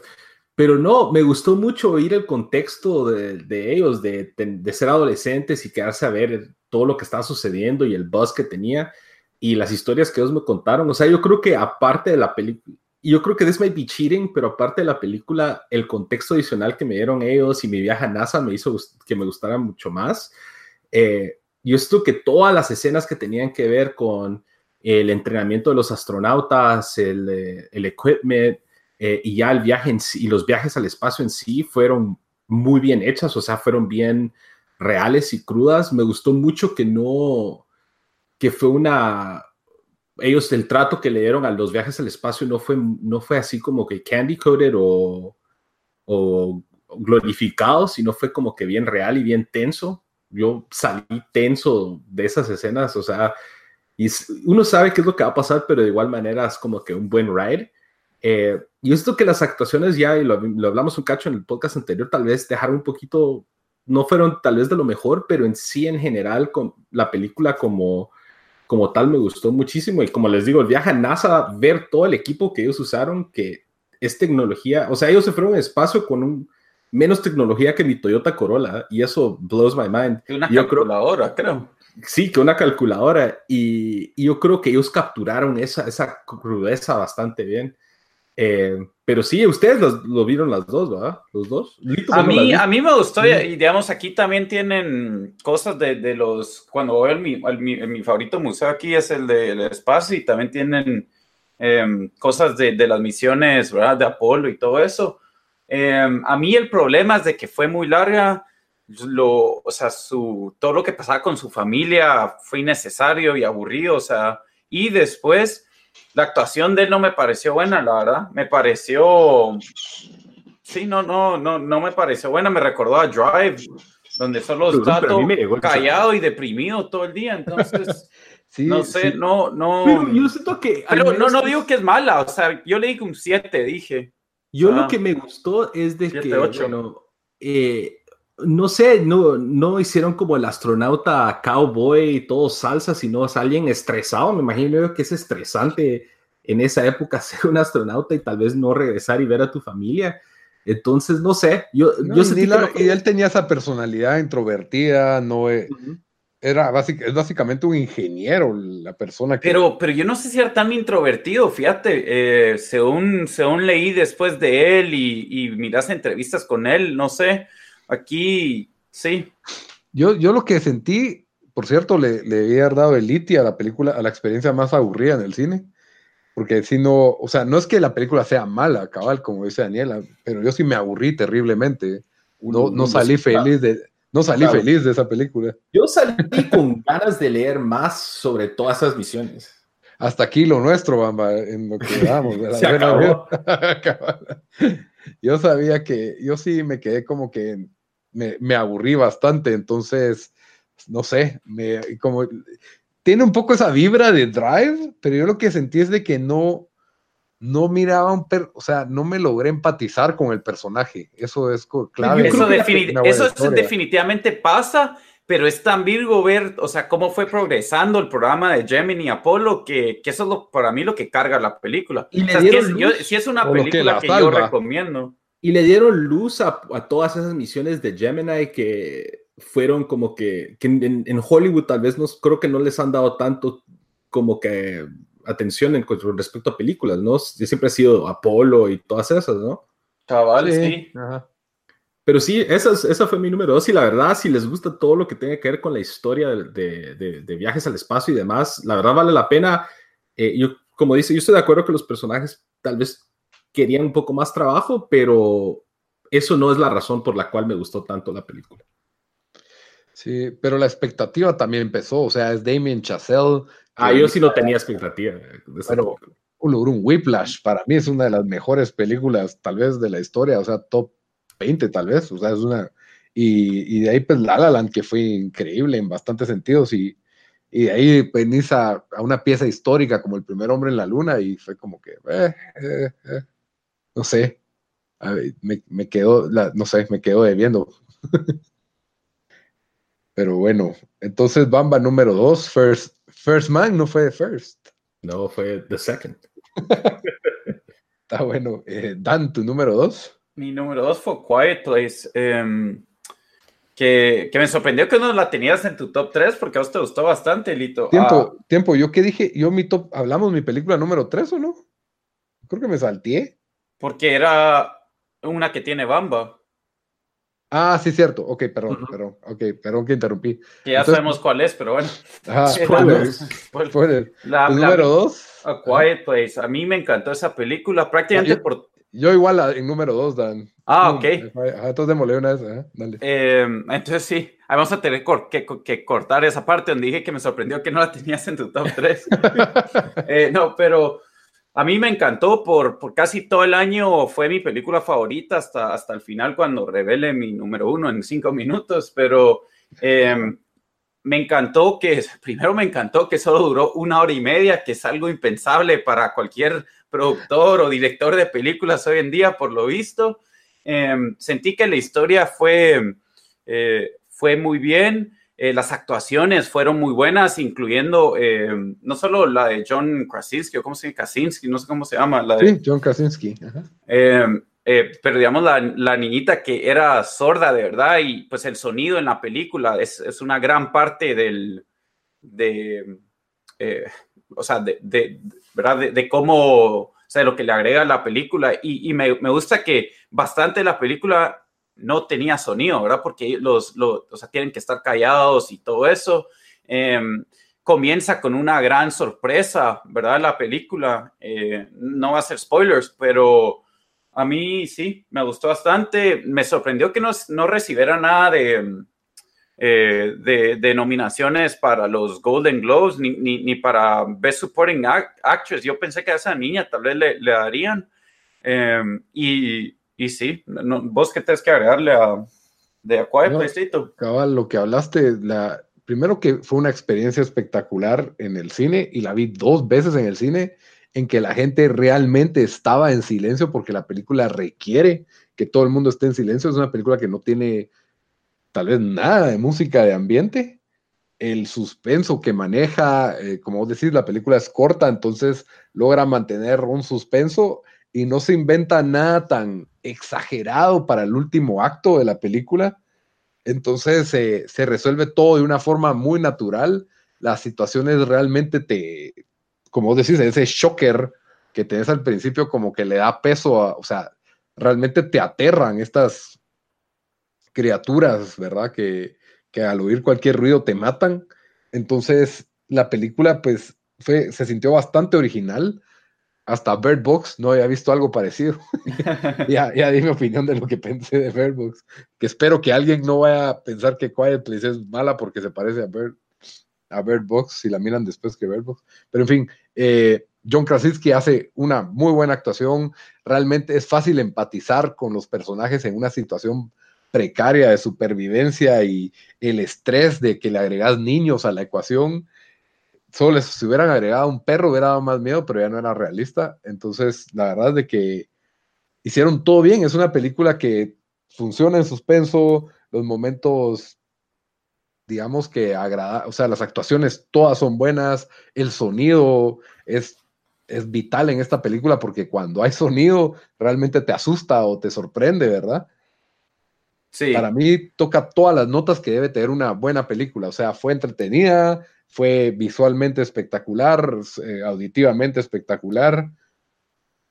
Pero no, me gustó mucho oír el contexto de, ellos, de, ser adolescentes y quedarse a ver todo lo que estaba sucediendo y el buzz que tenía y las historias que ellos me contaron. O sea, yo creo que aparte de la película, yo creo que this might be cheating, pero aparte de la película, el contexto adicional que me dieron ellos y mi viaje a NASA me hizo que me gustara mucho más. Eh, yo esto que todas las escenas que tenían que ver con el entrenamiento de los astronautas, el, eh, el equipment eh, y ya el viaje en sí, y los viajes al espacio en sí fueron muy bien hechas, o sea, fueron bien reales y crudas. Me gustó mucho que no, que fue una, ellos el trato que le dieron a los viajes al espacio no fue, no fue así como que candy coated o, o glorificado, sino fue como que bien real y bien tenso. Yo salí tenso de esas escenas, o sea, y uno sabe qué es lo que va a pasar, pero de igual manera es como que un buen ride. Eh, y esto que las actuaciones ya, y lo, lo, hablamos un cacho en el podcast anterior, tal vez dejaron un poquito, no fueron tal vez de lo mejor, pero en sí en general con la película como como tal me gustó muchísimo y como les digo, el viaje a NASA, ver todo el equipo que ellos usaron, que es tecnología, o sea, ellos se fueron a espacio con un menos tecnología que mi Toyota Corolla y eso blows my mind. Una calculadora, creo, Sí, que una calculadora y, y, yo creo que ellos capturaron esa, esa crudeza bastante bien. Eh, pero sí, ustedes lo, vieron las dos, ¿verdad? Los dos. A mí, a mí me gustó, y digamos, aquí también tienen cosas de, de los, cuando voy al mi, mi, favorito museo aquí es el del espacio, y también tienen em, cosas de, de, las misiones, ¿verdad? De Apolo y todo eso. Em, a mí el problema es de que fue muy larga, lo, o sea, su, todo lo que pasaba con su familia fue innecesario y aburrido, o sea, y después la actuación de él no me pareció buena, la verdad. Me pareció. Sí, no, no, no, no me pareció buena. Me recordó a Drive, donde solo está todo callado y deprimido todo el día. Entonces. Sí, no sé, no, no. Pero yo siento que. Pero no, no digo que es mala, o sea, yo le di un 7, dije. Yo lo que me gustó es de que, bueno, eh, no sé, no, no hicieron como el astronauta cowboy y todo salsa, sino es alguien estresado. Me imagino que es estresante en esa época ser un astronauta y tal vez no regresar y ver a tu familia. Entonces, no sé, yo, yo y, él tenía esa personalidad introvertida, no e, era es básicamente un ingeniero la persona que... Pero, pero yo no sé si era tan introvertido, fíjate, eh, según, según leí después de él y, y miras entrevistas con él, no sé, Aquí, sí. Yo, yo lo que sentí, por cierto, le, le había dado el iti a la película, a la experiencia más aburrida en el cine. Porque si no, o sea, no es que la película sea mala, cabal, como dice Daniela, pero yo sí me aburrí terriblemente. No, no salí feliz de, no salí feliz de esa película. Yo salí con ganas de leer más sobre todas esas misiones. Hasta aquí lo nuestro, Bamba, en lo que damos. Se acabó. yo sabía que, yo sí me quedé como que me, aburrí bastante, entonces, no sé, me, como, tiene un poco esa vibra de Drive, pero yo lo que sentí es de que no, no miraba un, per, o sea, no me logré empatizar con el personaje, eso es clave. Eso, eso definitivamente pasa, pero es tan Virgo ver, o sea, cómo fue progresando el programa de Gemini Apolo, que, que eso es lo, para mí lo que carga la película. Y si, es, una película que, yo recomiendo. Y le dieron luz a, a, todas esas misiones de Gemini que fueron como que, que en, en, Hollywood tal vez no, creo que no les han dado tanto como que atención en, con respecto a películas, ¿no? Siempre ha sido Apolo y todas esas, ¿no? Chavales, sí. Pero sí, esa, esa fue mi número dos y la verdad, si les gusta todo lo que tenga que ver con la historia de, de, de viajes al espacio y demás, la verdad vale la pena. Eh, yo, como dice, yo estoy de acuerdo que los personajes tal vez querían un poco más trabajo, pero eso no es la razón por la cual me gustó tanto la película. Sí, pero la expectativa también empezó, o sea, es Damien Chazelle. Ah, yo sí no tenía expectativa. pero un Whiplash para mí es una de las mejores películas tal vez de la historia, o sea, top 20 tal vez, o sea, es una... Y, y de ahí pues La La Land, que fue increíble en bastantes sentidos, y, y de ahí venís a, a, una pieza histórica como El primer hombre en la luna, y fue como que... Eh, eh, eh no sé, me, me quedo, no sé, me quedo debiendo. Pero bueno, entonces Bamba número dos, First, first Man, no fue First. No, fue The Second. Está bueno. Eh, Dan, tu número dos. Mi número dos fue Quiet Place. Em, que, que, me sorprendió que no la tenías en tu top 3 porque a vos te gustó bastante, Lito. Tiempo, ah. tiempo. ¿Yo qué dije? ¿Yo mi top, hablamos mi película número 3 o no? creo que me salté. Porque era una que tiene Bamba. Ah, sí, cierto. Ok, perdón, perdón. Ok, perdón que interrumpí. Que ya sabemos cuál es, pero bueno. Ah, spoilers. Spoilers. La, Pues número dos. A Quiet Place. A mí me encantó esa película, prácticamente Yo- por... Yo igual a- en número dos, Dan. Ah, Mm, ok. Ajá, entonces démosle una vez. ajá, Dale. Eh, entonces sí, vamos a tener que, que cortar esa parte donde dije que me sorprendió que no la tenías en tu top 3. Eh, no, pero a mí me encantó por, por casi todo el año, fue mi película favorita hasta, hasta el final cuando revele mi número uno en cinco minutos, pero eh, me encantó que, primero me encantó que solo duró una hora y media, que es algo impensable para cualquier productor o director de películas hoy en día, por lo visto. Eh, sentí que la historia fue, eh, fue muy bien. Eh, las actuaciones fueron muy buenas, incluyendo eh, no solo la de John Krasinski, o cómo se llama, Krasinski, no sé cómo se llama, la de, Sí, John Krasinski. ajá. eh, pero digamos la, la, niñita que era sorda de verdad y pues el sonido en la película es, es una gran parte del, de, o sea, de, de ¿verdad? De, de, cómo, o sea, lo que le agrega a la película y, y me, me, gusta que bastante la película no tenía sonido, ¿verdad? Porque los, los o sea, tienen que estar callados y todo eso. Eh, comienza con una gran sorpresa, ¿verdad? La película, eh, no va a ser spoilers, pero a mí sí, me gustó bastante. Me sorprendió que no, no recibiera nada de, eh, de, nominaciones para los Golden Globes ni, ni, ni, para Best Supporting Actress. Yo pensé que a esa niña tal vez le, le darían. Eh, y, y, sí, no, ¿vos qué tenés que agregarle a, de A Quiet no, Place, Cabal, lo que hablaste, la, primero que fue una experiencia espectacular en el cine y la vi dos veces en el cine en que la gente realmente estaba en silencio porque la película requiere que todo el mundo esté en silencio. Es una película que no tiene tal vez nada de música de ambiente. El suspenso que maneja, eh, como vos decís, la película es corta, entonces logra mantener un suspenso y no se inventa nada tan exagerado para el último acto de la película. Entonces eh, se resuelve todo de una forma muy natural. Las situaciones realmente te, como vos decís, ese shocker que tenés al principio como que le da peso a, o sea, realmente te aterran estas criaturas, ¿verdad? Que, que al oír cualquier ruido te matan. Entonces la película pues fue, se sintió bastante original. Hasta Bird Box no había visto algo parecido. ya, ya di mi opinión de lo que pensé de Bird Box. Que espero que alguien no vaya a pensar que Quiet Place es mala porque se parece a Bird, a Bird Box si la miran después que Bird Box. Pero en fin, eh, John Krasinski hace una muy buena actuación. Realmente es fácil empatizar con los personajes en una situación precaria de supervivencia y el estrés de que le agregas niños a la ecuación. Solo les, si hubieran agregado un perro hubiera dado más miedo, pero ya no era realista. Entonces, la verdad es de que hicieron todo bien. Es una película que funciona en suspenso, los momentos digamos que agrada, o sea, las actuaciones todas son buenas, el sonido es, es vital en esta película porque cuando hay sonido realmente te asusta o te sorprende, ¿verdad? Sí. Para mí toca todas las notas que debe tener una buena película, o sea, fue entretenida, fue visualmente espectacular, eh, auditivamente espectacular.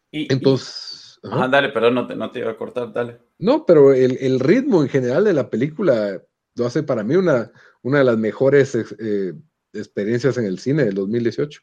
Y, Entonces... Y... Ajá, dale, perdón, no te, no te iba a cortar, dale. No, pero el, el ritmo en general de la película lo hace para mí una, una de las mejores eh, experiencias en el cine del 2018.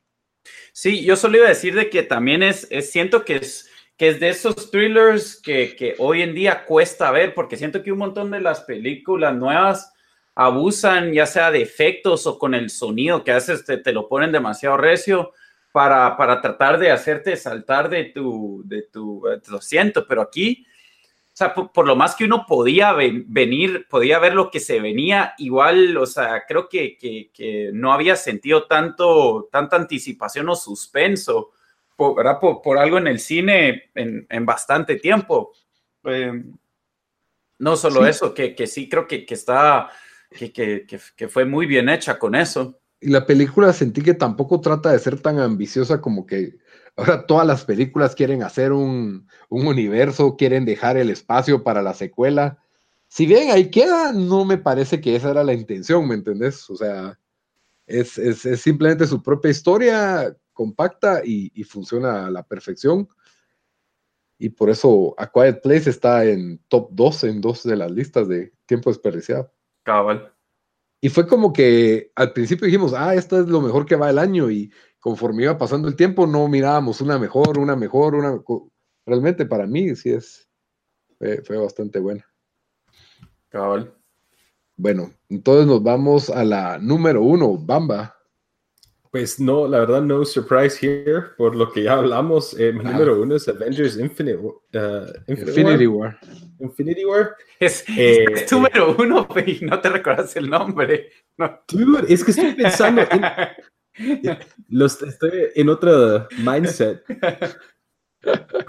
Sí, yo solo iba a decir de que también es, es siento que es, que es de esos thrillers que, que, hoy en día cuesta ver, porque siento que un montón de las películas nuevas abusan ya sea de efectos o con el sonido, que a veces te, te lo ponen demasiado recio para, para, tratar de hacerte saltar de tu, de tu, de tu asiento, pero aquí o sea, por, por, lo más que uno podía ven, venir, podía ver lo que se venía, igual, o sea, creo que, que, que no había sentido tanto, tanta anticipación o suspenso, por, ¿verdad? Por, por algo en el cine en, en bastante tiempo. Eh, no solo sí. eso, que, que, sí creo que, que que, que fue muy bien hecha con eso. Y la película sentí que tampoco trata de ser tan ambiciosa como que Ahora todas las películas quieren hacer un, un, universo, quieren dejar el espacio para la secuela. Si bien ahí queda, no me parece que esa era la intención, ¿me entendés? O sea, es, es, es simplemente su propia historia compacta y, y, funciona a la perfección. Y por eso A Quiet Place está en top 2 en dos de las listas de tiempo desperdiciado. Cabal. Y fue como que al principio dijimos, ah, esto es lo mejor que va el año. Y conforme iba pasando el tiempo, no mirábamos una mejor, una mejor, una. Realmente para mí sí es. Fue, fue bastante buena. Cabal. Bueno, entonces nos vamos a la número uno, Bamba. Pues no, la verdad, no surprise here, por lo que ya hablamos. Eh, mi Ah. número uno es Avengers Infinite, uh, Infinity War. Infinity War. Es, Eh, es número uno, y no te recuerdas el nombre. No. Dude, es que estoy pensando en, los, estoy en otro mindset.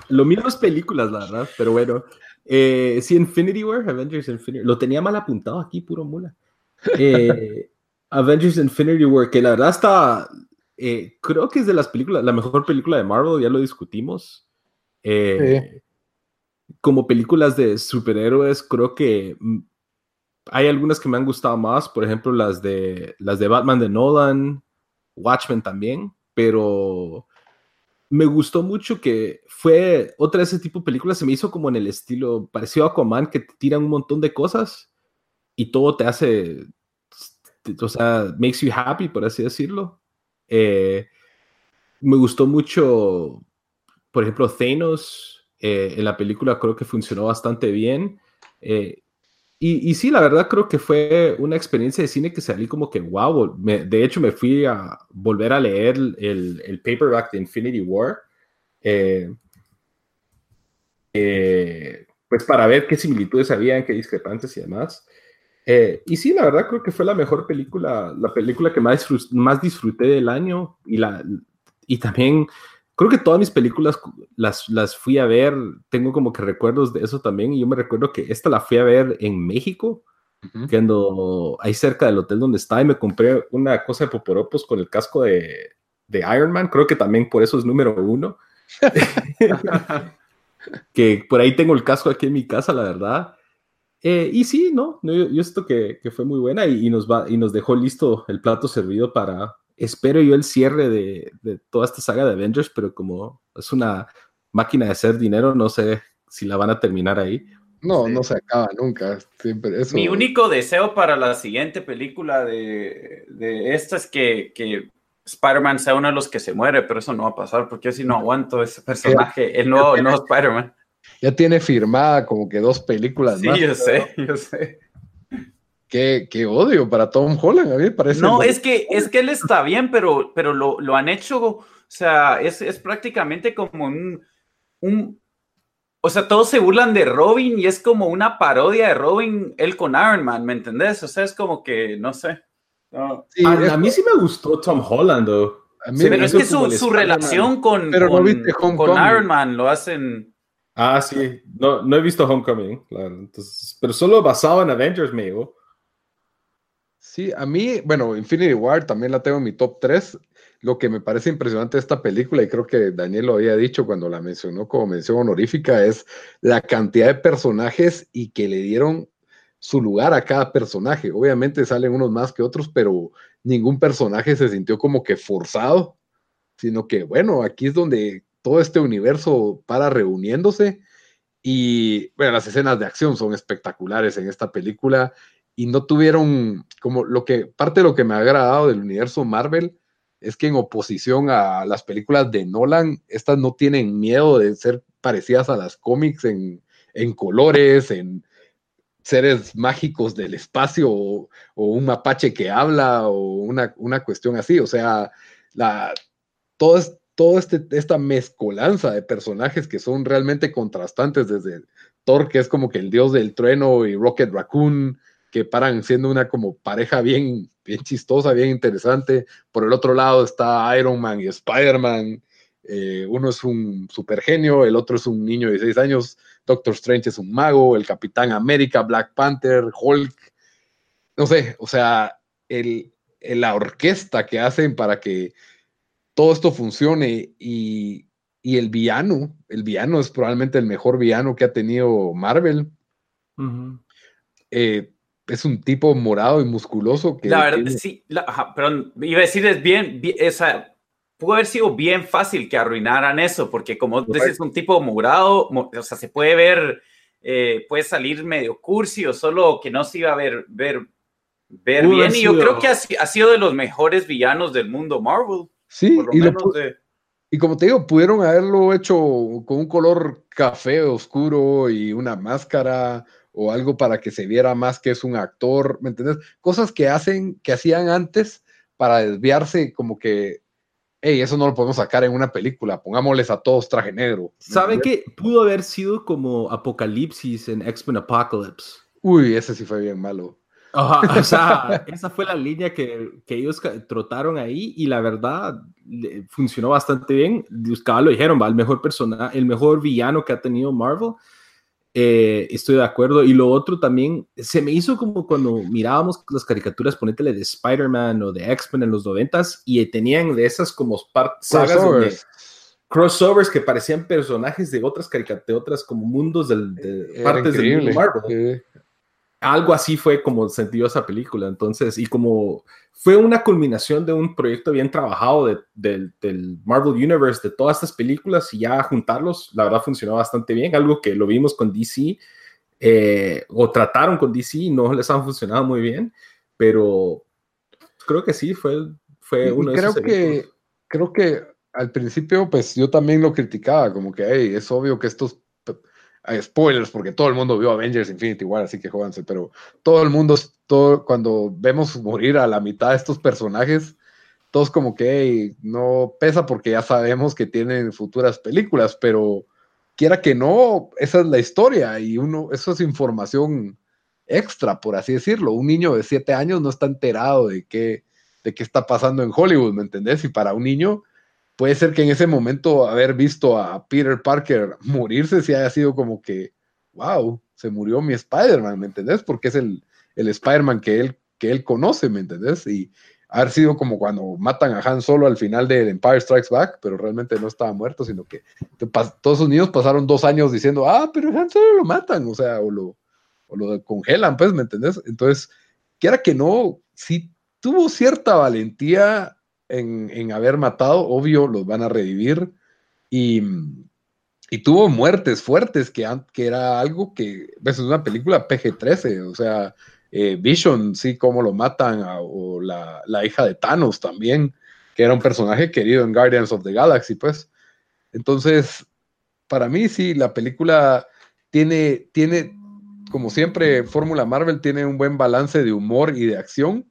Lo mismo es películas, la verdad, pero bueno. Eh, sí, Infinity War, Avengers Infinity Lo tenía mal apuntado aquí, puro mula. Eh, Avengers Infinity War, que la verdad está. eh, creo que es de las películas, la mejor película de Marvel, ya lo discutimos. Eh, Como películas de superhéroes, creo que mm, hay algunas que me han gustado más, por ejemplo, las de, las de Batman de Nolan, Watchmen también, pero me gustó mucho que fue otra de ese tipo de películas, se me hizo como en el estilo parecido a Aquaman, que te tiran un montón de cosas y todo te hace, o sea, makes you happy, por así decirlo. Eh, me gustó mucho, por ejemplo, Thanos eh, en la película creo que funcionó bastante bien. Eh, y, sí, la verdad creo que fue una experiencia de cine que salí como que, wow, de hecho me fui a volver a leer el, el paperback de Infinity War, eh, pues para ver qué similitudes había, qué discrepancias y demás. Eh, y sí, la verdad creo que fue la mejor película, la película que más, disfruté, más disfruté del año y, la, y también creo que todas mis películas las, las fui a ver, tengo como que recuerdos de eso también, y yo me recuerdo que esta la fui a ver en México, uh -huh. que ando ahí cerca del hotel donde está, y me compré una cosa de poporopos con el casco de, de Iron Man, creo que también por eso es número uno. que por ahí tengo el casco aquí en mi casa, la verdad. Eh, y sí, ¿no? Yo, yo esto que, que, fue muy buena y, y, nos va, y nos dejó listo el plato servido para, espero yo el cierre de, de, toda esta saga de Avengers, pero como es una máquina de hacer dinero, no sé si la van a terminar ahí. No, sí. no se acaba nunca. Siempre eso... Mi único deseo para la siguiente película de, de esta es que, que Spider-Man sea uno de los que se muere, pero eso no va a pasar porque así no aguanto ese personaje, el nuevo, el nuevo Spider-Man. Ya tiene firmada como que dos películas sí, más. Sí, yo sé, yo sé. Qué, qué, odio para Tom Holland, a mí me parece. No, es que, es que él está bien, pero, pero lo, lo han hecho, o sea, es, es prácticamente como un, un, o sea, todos se burlan de Robin y es como una parodia de Robin, él con Iron Man, ¿me entendés? O sea, es como que, no sé. No. Sí, a, a, mí sí me gustó Tom Holland, though. A mí pero es que su, su relación con, pero con, no con Iron Man lo hacen... Ah, sí, no, no he visto Homecoming, claro. Entonces, pero solo basado en Avengers me llegó. Sí, a mí, bueno, Infinity War también la tengo en mi top 3. Lo que me parece impresionante de esta película, y creo que Daniel lo había dicho cuando la mencionó como mención honorífica, es la cantidad de personajes y que le dieron su lugar a cada personaje. Obviamente salen unos más que otros, pero ningún personaje se sintió como que forzado, sino que, bueno, aquí es donde todo este universo para reuniéndose. Y bueno, las escenas de acción son espectaculares en esta película y no tuvieron como lo que parte de lo que me ha agradado del universo Marvel es que en oposición a las películas de Nolan, estas no tienen miedo de ser parecidas a las cómics en, en colores, en seres mágicos del espacio o, un mapache que habla o una, una cuestión así. O sea, la, todo, es, todo este, esta mezcolanza de personajes que son realmente contrastantes desde Thor, que es como que el dios del trueno, y Rocket Raccoon, que paran siendo una como pareja bien, bien chistosa, bien interesante. Por el otro lado está Iron Man y Spider-Man. Eh, uno es un super genio, el otro es un niño de 6 años. Doctor Strange es un mago, el Capitán América, Black Panther, Hulk. No sé, o sea, el, la orquesta que hacen para que todo esto funcione y, y, el villano, el villano es probablemente el mejor villano que ha tenido Marvel. Uh -huh. eh, es un tipo morado y musculoso que... La verdad, tiene... sí, la, ajá, perdón, iba a decir es bien, bien esa, pudo haber sido bien fácil que arruinaran eso, porque como dices, un tipo morado, o sea, se puede ver, eh, puede salir medio cursi o solo que no se iba a ver, ver, ver bien. Y yo creo que ha, sido de los mejores villanos del mundo Marvel. Sí, y, y, como te digo, pudieron haberlo hecho con un color café oscuro y una máscara o algo para que se viera más que es un actor, ¿me entiendes? Cosas que hacen, que hacían antes para desviarse como que hey, eso no lo podemos sacar en una película, pongámosles a todos traje negro. ¿Saben qué? Pudo haber sido como Apocalipsis en X-Men Apocalypse. Uy, ese sí fue bien malo. O sea, esa fue la línea que, que, ellos trotaron ahí y la verdad funcionó bastante bien. Ustedes lo dijeron, va, el mejor persona, el mejor villano que ha tenido Marvel. Eh, estoy de acuerdo. Y lo otro también, se me hizo como cuando mirábamos las caricaturas, ponétele de Spider-Man o de X-Men en los noventas y tenían de esas como sagas crossovers que parecían personajes de otras caricaturas, de otras como mundos del, de partes del mundo Marvel algo así fue como sentido esa película. Entonces, y como fue una culminación de un proyecto bien trabajado del Marvel Universe, de todas estas películas, y ya juntarlos, la verdad funcionó bastante bien. Algo que lo vimos con DC, eh, o trataron con DC, no les han funcionado muy bien, pero creo que sí, fue, fue uno de creo que Creo que al principio, pues yo también lo criticaba, como que hey, es obvio que estos spoilers porque todo el mundo vio Avengers Infinity War, así que jódanse, pero todo el mundo, todo, cuando vemos morir a la mitad de estos personajes, todos como que no pesa porque ya sabemos que tienen futuras películas, pero quiera que no, esa es la historia y uno, eso es información extra, por así decirlo. Un niño de siete años no está enterado de qué, de qué está pasando en Hollywood, ¿me entendés? Y para un niño puede ser que en ese momento haber visto a Peter Parker morirse si haya sido como que, wow, se murió mi Spider-Man, ¿me entendés? Porque es el, el Spider-Man que él, que él conoce, ¿me entendés? Y haber sido como cuando matan a Han Solo al final de Empire Strikes Back, pero realmente no estaba muerto, sino que todos esos niños pasaron dos años diciendo, ah, pero Han Solo lo matan, o sea, o lo, o lo congelan, pues, ¿me entendés? Entonces, quiera que no, sí tuvo cierta valentía en, haber matado, obvio, los van a revivir. Y, tuvo muertes fuertes, que, era algo que, pues, es una película PG-13, o sea, eh, Vision, sí, cómo lo matan, o la, hija de Thanos también, que era un personaje querido en Guardians of the Galaxy, pues. Entonces, para mí sí, la película tiene, tiene, como siempre, Fórmula Marvel tiene un buen balance de humor y de acción,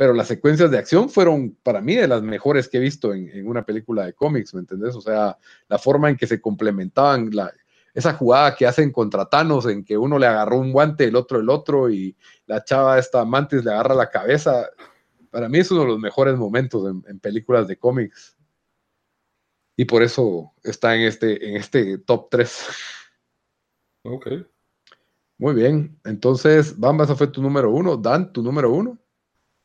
pero las secuencias de acción fueron para mí de las mejores que he visto en, una película de cómics, ¿me entendés? O sea, la forma en que se complementaban, la, esa jugada que hacen contra Thanos, en que uno le agarró un guante, el otro el otro, y la chava esta Mantis le agarra la cabeza, para mí es uno de los mejores momentos en, películas de cómics. Y por eso está en este, en este top 3. Ok. Muy bien. Entonces, Bamba, esa fue tu número uno. Dan, tu número uno.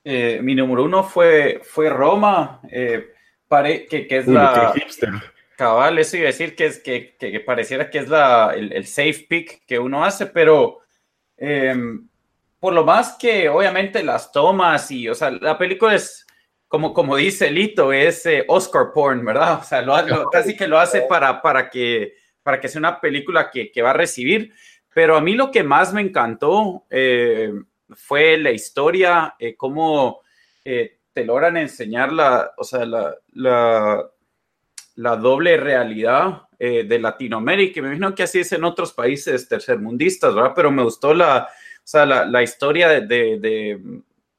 Eh, mi número uno fue, fue Roma, eh, que, que, es la... Cabal, eso iba a decir que, es, que, que pareciera que es la, el, safe pick que uno hace, pero em, por lo más que obviamente las tomas y, o sea, la película es, como, como dice Lito, es eh, Oscar porn, ¿verdad? O sea, lo, casi que lo hace para, para, que, para que sea una película que, que va a recibir, pero a mí lo que más me encantó fue la historia, eh, cómo eh, te logran enseñar la, o sea, la, la, doble realidad eh, de Latinoamérica. Me imagino que así es en otros países tercermundistas, ¿verdad? Pero me gustó la, la, historia de,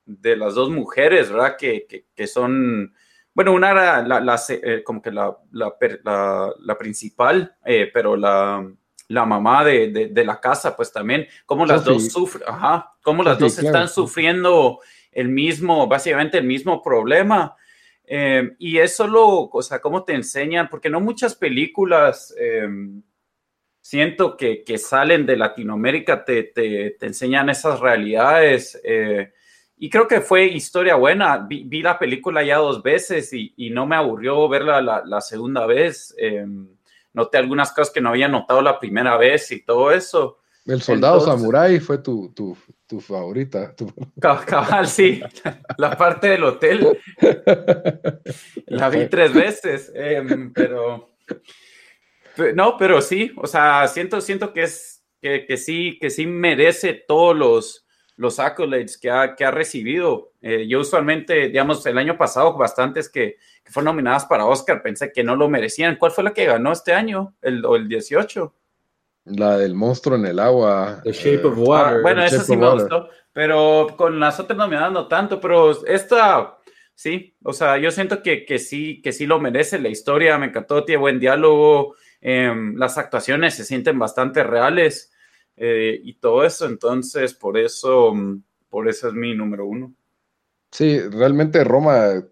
de, las dos mujeres, ¿verdad? Que, que, son, bueno, una era la, como que la, la principal, pero la la mamá de, la casa, pues también, cómo las dos sufren, ajá, cómo las dos están sufriendo el mismo, básicamente el mismo problema. Eh, y eso lo, o sea, cómo te enseñan, porque no muchas películas em, siento que, salen de Latinoamérica te, te, enseñan esas realidades. Eh, y creo que fue historia buena. Vi, la película ya dos veces y, no me aburrió verla la, la segunda vez. Em, noté algunas cosas que no había notado la primera vez y todo eso. El soldado samurái fue tu, tu, tu favorita. Cabal, sí. La parte del hotel. La vi tres veces. Em, pero. No, pero sí. O sea, siento, siento que es. Que, que sí, que sí merece todos los, los accolades que ha, que ha recibido. Eh, yo usualmente, digamos, el año pasado, bastantes que, que, fueron nominadas para Oscar, pensé que no lo merecían. ¿Cuál fue la que ganó este año? ¿El, o el 18? La del monstruo en el agua. The Shape of Water. Ah, bueno, esa sí me gustó, pero con las otras nominadas no tanto, pero esta, sí, o sea, yo siento que, que sí, que sí lo merece. La historia me encantó, tiene buen diálogo, em, las actuaciones se sienten bastante reales. Eh, y todo eso. Entonces, por eso, por eso es mi número uno. Sí, realmente Roma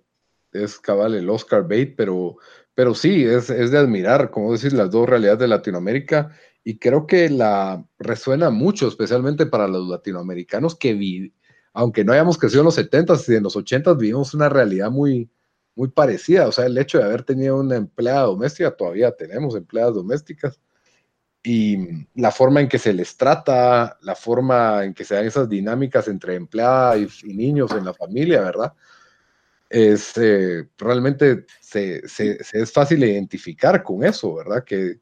es cabal el Oscar bait, pero, pero sí, es, de admirar, como decís, las dos realidades de Latinoamérica. Y creo que la resuena mucho, especialmente para los latinoamericanos que vi, aunque no hayamos crecido en los 70s y en los 80s, vivimos una realidad muy, muy parecida. O sea, el hecho de haber tenido una empleada doméstica, todavía tenemos empleadas domésticas y la forma en que se les trata, la forma en que se dan esas dinámicas entre empleada y, niños en la familia, ¿verdad? Es eh, realmente se, es fácil identificar con eso, ¿verdad? Que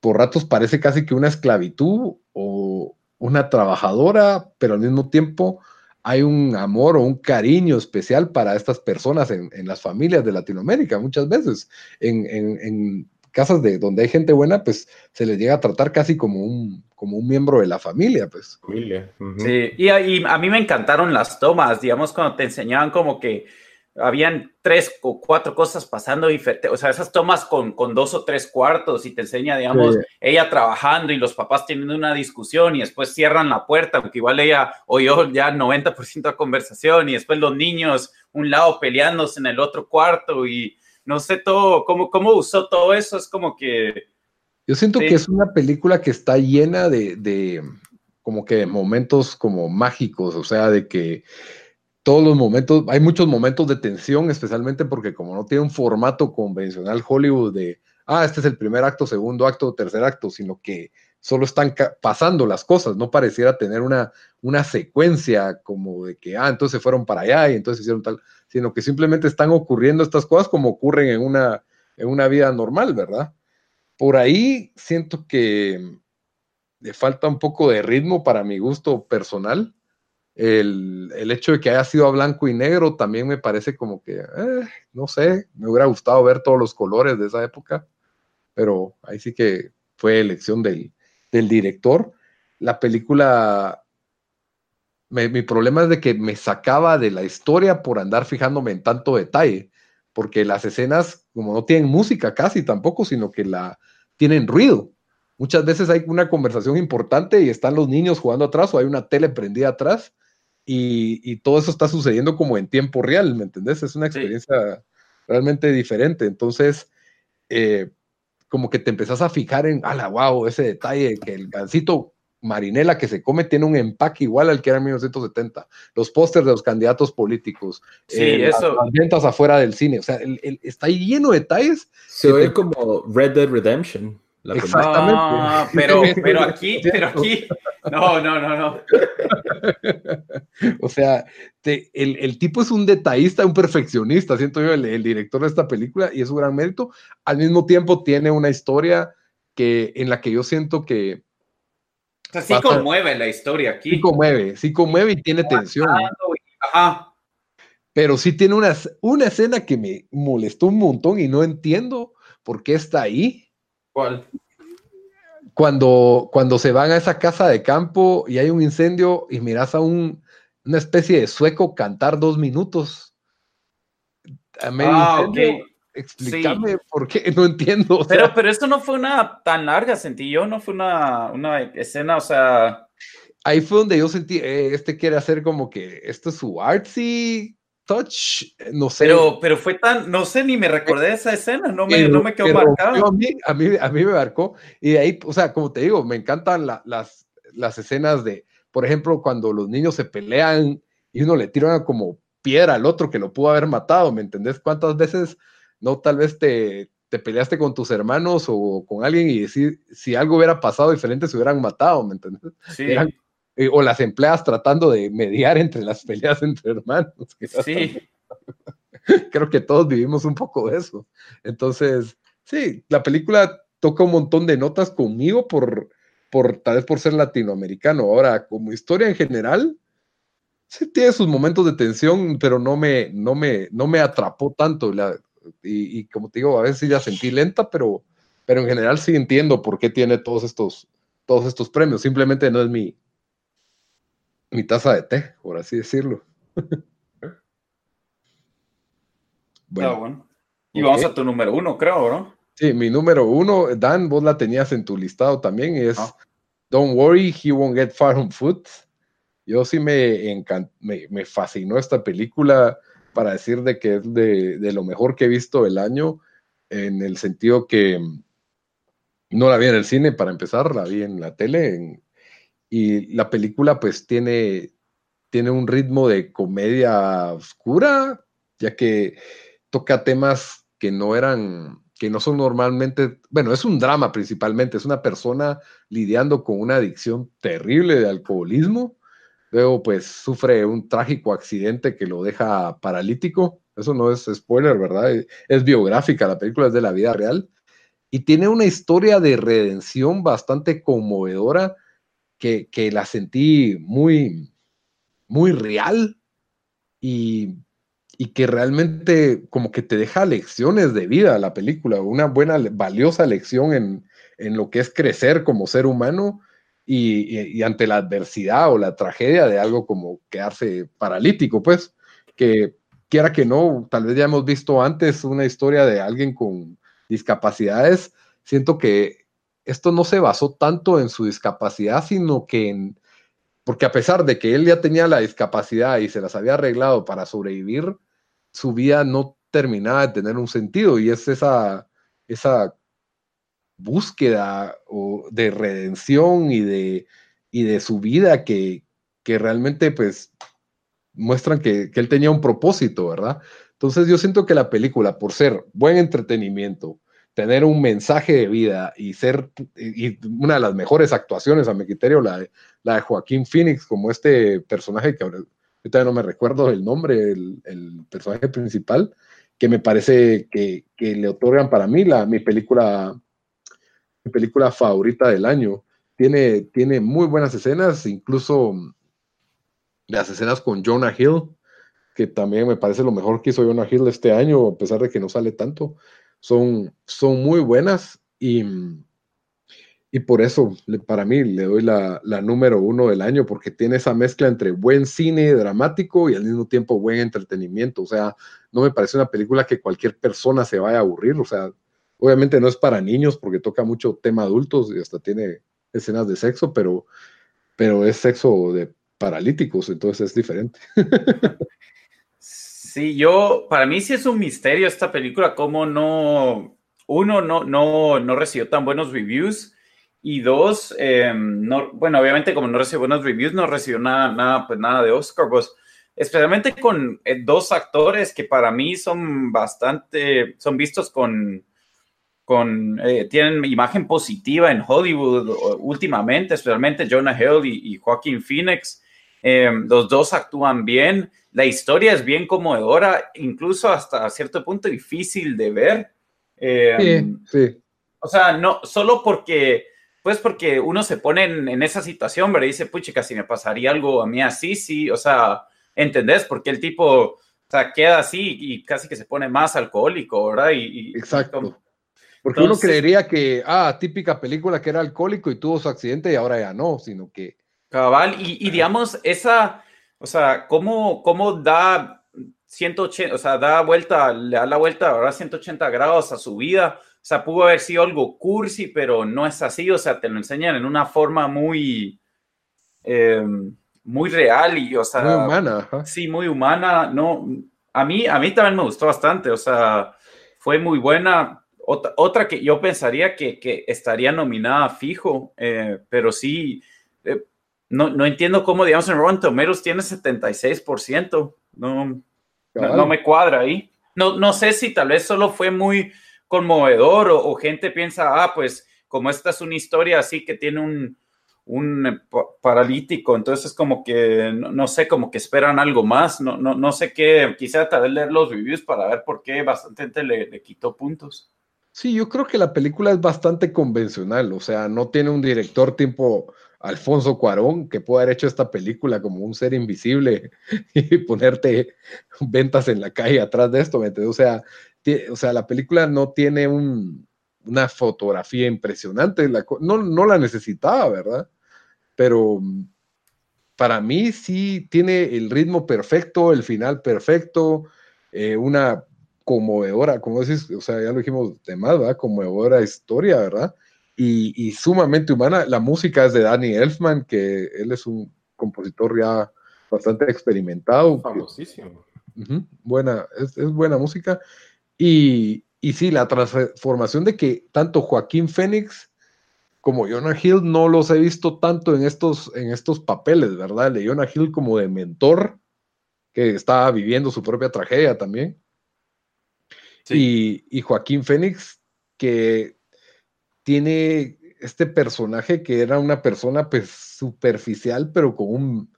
por ratos parece casi que una esclavitud o una trabajadora, pero al mismo tiempo hay un amor o un cariño especial para estas personas en, las familias de Latinoamérica, muchas veces, en, en casas de donde hay gente buena, pues se les llega a tratar casi como un, como un miembro de la familia, pues. Familia. Sí, y, a mí me encantaron las tomas, digamos, cuando te enseñaban como que habían tres o cuatro cosas pasando diferentes, o sea, esas tomas con, con, dos o tres cuartos y te enseña, digamos, ella trabajando y los papás teniendo una discusión y después cierran la puerta, aunque igual ella oyó ya 90% de conversación y después los niños un lado peleándose en el otro cuarto y no sé todo, cómo, cómo usó todo eso, es como que... Yo siento que es una película que está llena de, de, como que momentos como mágicos, o sea, de que todos los momentos, hay muchos momentos de tensión, especialmente porque como no tiene un formato convencional Hollywood de, ah, este es el primer acto, segundo acto, tercer acto, sino que solo están pasando las cosas, no pareciera tener una, una secuencia como de que, ah, entonces fueron para allá y entonces hicieron tal sino que simplemente están ocurriendo estas cosas como ocurren en una, en una vida normal, ¿verdad? Por ahí siento que le falta un poco de ritmo para mi gusto personal. El, hecho de que haya sido a blanco y negro también me parece como que, eh, no sé, me hubiera gustado ver todos los colores de esa época, pero ahí sí que fue elección del, del director. La película mi problema es de que me sacaba de la historia por andar fijándome en tanto detalle, porque las escenas, como no tienen música casi tampoco, sino que la tienen ruido. Muchas veces hay una conversación importante y están los niños jugando atrás o hay una tele prendida atrás y, todo eso está sucediendo como en tiempo real, ¿me entendés? Es una experiencia realmente diferente. Entonces, eh, como que te empezás a fijar en, ala, wow, ese detalle, que el gancito marinela que se come tiene un empaque igual al que era en 1970. Los pósters de los candidatos políticos, sí, eh, eso. Las, ventas afuera del cine, o sea, el, está lleno de detalles. Se ve como Red Dead Redemption. Exactamente. Ah, pero, pero aquí, pero aquí, no, no, no, no. o sea, el, tipo es un detallista, un perfeccionista, siento yo, el, el director de esta película, y es un gran mérito. Al mismo tiempo tiene una historia que, en la que yo siento que sí conmueve la historia aquí. Sí conmueve, sí conmueve y tiene tensión. Ajá. Pero sí tiene una, una escena que me molestó un montón y no entiendo por qué está ahí. ¿Cuál? Cuando, cuando se van a esa casa de campo y hay un incendio y miras a un, una especie de sueco cantar dos minutos. ah, ok Explícame por qué, no entiendo. pero, pero esto no fue una tan larga, sentí yo, no fue una, una escena, o sea. Ahí fue donde yo sentí, eh, este quiere hacer como que esto es su artsy touch, no sé. Pero, pero fue tan, no sé, ni me recordé esa escena, no me, no me quedó marcado. A mí, a, mí, a mí me marcó, y de ahí, o sea, como te digo, me encantan las, las escenas de, por ejemplo, cuando los niños se pelean y uno le tira como piedra al otro que lo pudo haber matado, ¿me entendés? ¿Cuántas veces no tal vez te, te peleaste con tus hermanos o con alguien y decir, si algo hubiera pasado diferente, se hubieran matado, ¿me entiendes? Sí. Eh, o las empleas tratando de mediar entre las peleas entre hermanos. Sí. Creo que todos vivimos un poco de eso. Entonces, sí, la película toca un montón de notas conmigo por, por tal vez por ser latinoamericano. Ahora, como historia en general, sí tiene sus momentos de tensión, pero no me, no me, no me atrapó tanto. La, y, y, como te digo, a veces sí la sentí lenta, pero, pero en general sí entiendo por qué tiene todos estos, todos estos premios. Simplemente no es mi, mi taza de té, por así decirlo. bueno. Ah, bueno. Y okay. vamos a tu número uno, creo, ¿no? Sí, mi número uno, Dan, vos la tenías en tu listado también, es ah. Don't Worry, He Won't Get Far on Foot. Yo sí me, encant me, me, fascinó esta película para decir de que es de, de, lo mejor que he visto el año, en el sentido que no la vi en el cine para empezar, la vi en la tele, en, y la película pues tiene, tiene un ritmo de comedia oscura, ya que toca temas que no eran, que no son normalmente, bueno, es un drama principalmente, es una persona lidiando con una adicción terrible de alcoholismo, luego pues sufre un trágico accidente que lo deja paralítico, eso no es spoiler, ¿verdad? Es biográfica, la película es de la vida real, y tiene una historia de redención bastante conmovedora, que, la sentí muy, muy real y, y, que realmente como que te deja lecciones de vida la película, una buena, valiosa lección en, en lo que es crecer como ser humano y, y, ante la adversidad o la tragedia de algo como quedarse paralítico, pues, que quiera que no, tal vez ya hemos visto antes una historia de alguien con discapacidades, siento que esto no se basó tanto en su discapacidad, sino que en, porque a pesar de que él ya tenía la discapacidad y se las había arreglado para sobrevivir, su vida no terminaba de tener un sentido y es esa, esa búsqueda de redención y de, y de su vida que, que realmente pues muestran que, que, él tenía un propósito, ¿verdad? Entonces yo siento que la película, por ser buen entretenimiento, tener un mensaje de vida y ser y una de las mejores actuaciones a mi criterio, la de, la de Joaquín Phoenix, como este personaje que ahora no me recuerdo el nombre, el, el personaje principal, que me parece que, que, le otorgan para mí la, mi película mi película favorita del año. Tiene, tiene muy buenas escenas, incluso las escenas con Jonah Hill, que también me parece lo mejor que hizo Jonah Hill este año, a pesar de que no sale tanto son, son muy buenas y, y por eso para mí le doy la, la, número uno del año porque tiene esa mezcla entre buen cine dramático y al mismo tiempo buen entretenimiento. O sea, no me parece una película que cualquier persona se vaya a aburrir. O sea, obviamente no es para niños porque toca mucho tema adultos y hasta tiene escenas de sexo, pero, pero es sexo de paralíticos, entonces es diferente. Sí, yo, para mí sí es un misterio esta película, cómo no, uno, no, no, no recibió tan buenos reviews y dos, eh, no, bueno, obviamente como no recibió buenos reviews, no recibió nada, nada, pues nada de Oscar, pues, especialmente con eh, dos actores que para mí son bastante, son vistos con, con, eh, tienen imagen positiva en Hollywood últimamente, especialmente Jonah Hill y, y Joaquin Phoenix. Eh, los dos actúan bien, la historia es bien conmovedora, incluso hasta cierto punto difícil de ver. Eh, sí, sí. O sea, no, solo porque, pues porque uno se pone en, en esa situación, ¿verdad? Y dice, puchica, si me pasaría algo a mí así, sí, o sea, ¿entendés? Porque el tipo, o sea, queda así y casi que se pone más alcohólico, ¿verdad? Y, y Exacto. Porque Entonces, uno creería que, ah, típica película que era alcohólico y tuvo su accidente y ahora ya no, sino que Cabal, y, y, digamos, esa, o sea, ¿cómo, cómo da 180, o sea, da vuelta, le da la vuelta, ahora 180 grados a su vida? O sea, pudo haber sido algo cursi, pero no es así, o sea, te lo enseñan en una forma muy, eh, muy real y, o sea, muy humana. ¿eh? Sí, muy humana, no, a mí, a mí también me gustó bastante, o sea, fue muy buena. Otra, otra que yo pensaría que, que estaría nominada fijo, eh, pero sí, no, no entiendo cómo, digamos, en Rotten Tomatoes tiene 76%. No, no, no, me cuadra ahí. No, no sé si tal vez solo fue muy conmovedor o, gente piensa, ah, pues como esta es una historia así que tiene un, un paralítico, entonces como que, no, sé, como que esperan algo más, no, no, no sé qué, quisiera tal vez leer los reviews para ver por qué bastante gente le, le quitó puntos. Sí, yo creo que la película es bastante convencional, o sea, no tiene un director tipo Alfonso Cuarón que pueda haber hecho esta película como un ser invisible y ponerte ventas en la calle atrás de esto, O sea, o sea, la película no tiene una fotografía impresionante, no, no la necesitaba, ¿verdad? Pero para mí sí tiene el ritmo perfecto, el final perfecto, eh, una conmovedora, como decís, o sea, ya lo dijimos de más, ¿verdad? Conmovedora historia, ¿verdad? Y, sumamente humana. La música es de Danny Elfman, que él es un compositor ya bastante experimentado. Famosísimo. buena, es, buena música. Y, y sí, la transformación de que tanto Joaquín Fénix como Jonah Hill no los he visto tanto en estos, en estos papeles, ¿verdad? de Jonah Hill como de mentor, que estaba viviendo su propia tragedia también. Y, Joaquín Fénix, que tiene este personaje que era una persona pues superficial, pero con un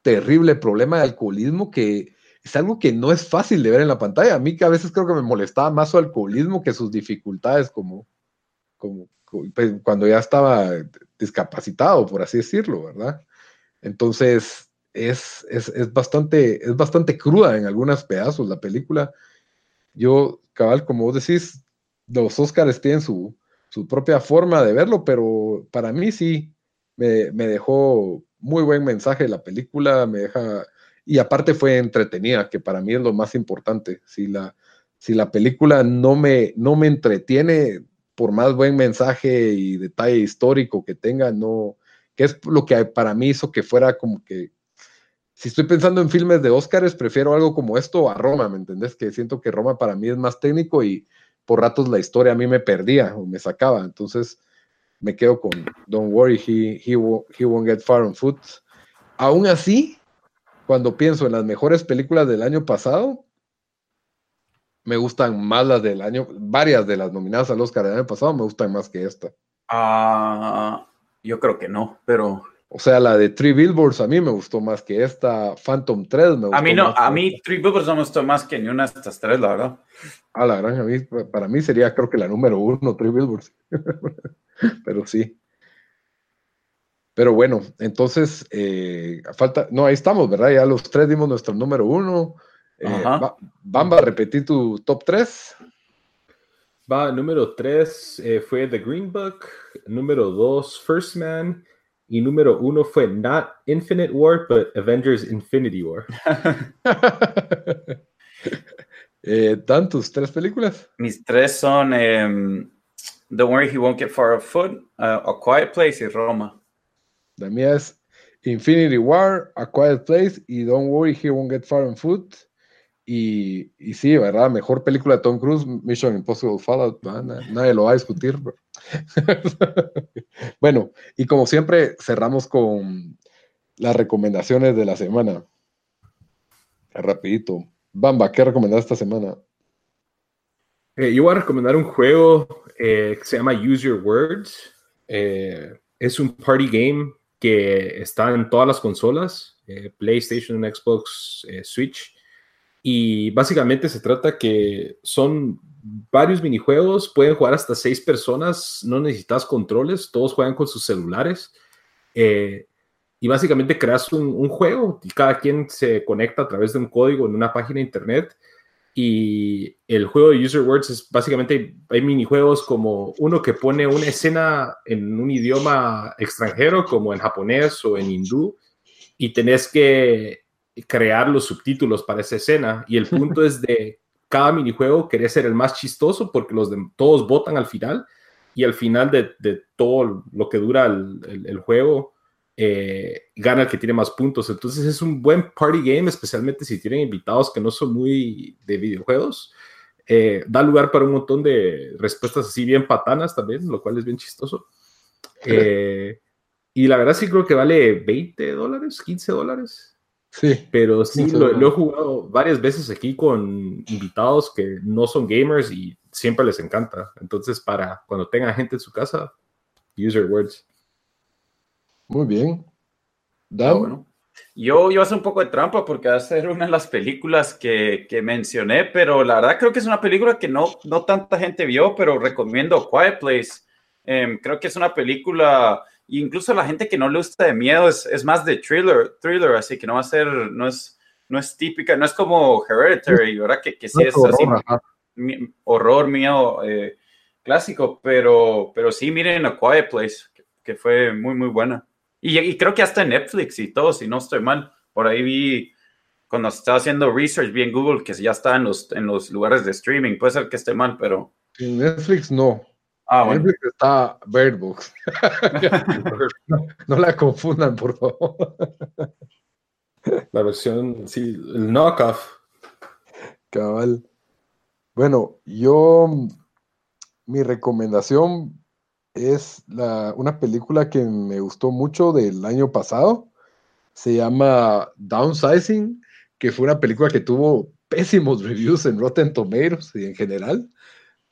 terrible problema de alcoholismo que es algo que no es fácil de ver en la pantalla. A mí que a veces creo que me molestaba más su alcoholismo que sus dificultades como, como pues, cuando ya estaba discapacitado, por así decirlo, ¿verdad? Entonces, es, es, es, bastante, es bastante cruda en algunos pedazos la película. Yo cabal, como vos decís, los Oscars tienen su, propia forma de verlo, pero para mí sí, me, dejó muy buen mensaje la película, me deja, y aparte fue entretenida, que para mí es lo más importante. Si la, si la película no me, no me entretiene, por más buen mensaje y detalle histórico que tenga, no, que es lo que para mí hizo que fuera como que si estoy pensando en filmes de Óscares, prefiero algo como esto a Roma, ¿me entendés? Que siento que Roma para mí es más técnico y por ratos la historia a mí me perdía o me sacaba. Entonces me quedo con Don't worry, he, he, won't, get far on foot. Aún así, cuando pienso en las mejores películas del año pasado, me gustan más las del año, varias de las nominadas al Oscar del año pasado me gustan más que esta. Ah, yo creo que no, pero o sea, la de Three Billboards a mí me gustó más que esta. Phantom 3 me gustó A mí no, a mí Three Billboards no me gustó más que ni una de estas tres, la verdad. A la gran, a mí, para mí sería creo que la número uno, Three Billboards. Pero sí. Pero bueno, entonces, eh, falta, no, ahí estamos, ¿verdad? Ya los tres dimos nuestro número uno. Eh, Bamba, repetir tu top tres. Va, número tres eh, fue The Green Book, número dos, First Man, y número uno fue not Infinite War, but Avengers Infinity War. eh, ¿Tantos? ¿Tres películas? Mis tres son um, Don't Worry, He Won't Get Far Afoot, uh, A Quiet Place y Roma. La mía es Infinity War, A Quiet Place y Don't Worry, He Won't Get Far on Foot. Y, sí, ¿verdad? Mejor película de Tom Cruise, Mission Impossible Fallout, nadie lo va a discutir. bueno, y como siempre, cerramos con las recomendaciones de la semana. Rapidito. Bamba, ¿qué recomendás esta semana? Eh, yo voy a recomendar un juego eh, que se llama Use Your Words. Eh, es un party game que está en todas las consolas, PlayStation, Xbox, Switch y básicamente se trata que son varios minijuegos, pueden jugar hasta seis personas, no necesitas controles, todos juegan con sus celulares. Eh, y básicamente creas un, juego y cada quien se conecta a través de un código en una página de internet. Y el juego de User Words es básicamente, hay minijuegos como uno que pone una escena en un idioma extranjero, como en japonés o en hindú, y tenés que crear los subtítulos para esa escena. Y el punto es de cada minijuego querer ser el más chistoso porque los de, todos votan al final y al final de, de todo lo que dura el, el, juego eh, gana el que tiene más puntos. Entonces es un buen party game, especialmente si tienen invitados que no son muy de videojuegos. Eh, da lugar para un montón de respuestas así bien patanas también, lo cual es bien chistoso. Eh, y la verdad sí creo que vale 20 dólares, 15 dólares. Sí. Pero sí, lo, lo he jugado varias veces aquí con invitados que no son gamers y siempre les encanta. Entonces, para cuando tenga gente en su casa, use your words. Muy bien. Ah, Dan, bueno. Yo, yo hace un poco de trampa porque va a ser una de las películas que, que mencioné, pero la verdad creo que es una película que no, no tanta gente vio, pero recomiendo Quiet Place. Em, creo que es una película, incluso la gente que no le gusta de miedo es, es más de thriller, thriller, así que no va a ser, no es, no es típica, no es como Hereditary, ¿verdad? Que, que sí es así, horror, ajá. mi- horror mío eh, clásico, pero, pero sí, miren A Quiet Place, que, que fue muy, muy buena. Y, y creo que hasta en Netflix y todo, si no estoy mal. Por ahí vi, cuando estaba haciendo research, vi en Google que ya está en los, en los lugares de streaming. Puede ser que esté mal, pero... En Netflix no. Ah, En bueno. Netflix está Bird Box. no, no la confundan, por favor. La versión, sí, el knockoff. Cabal. Bueno, yo, mi recomendación es la, una película que me gustó mucho del año pasado. Se llama Downsizing, que fue una película que tuvo pésimos reviews en Rotten Tomatoes y en general,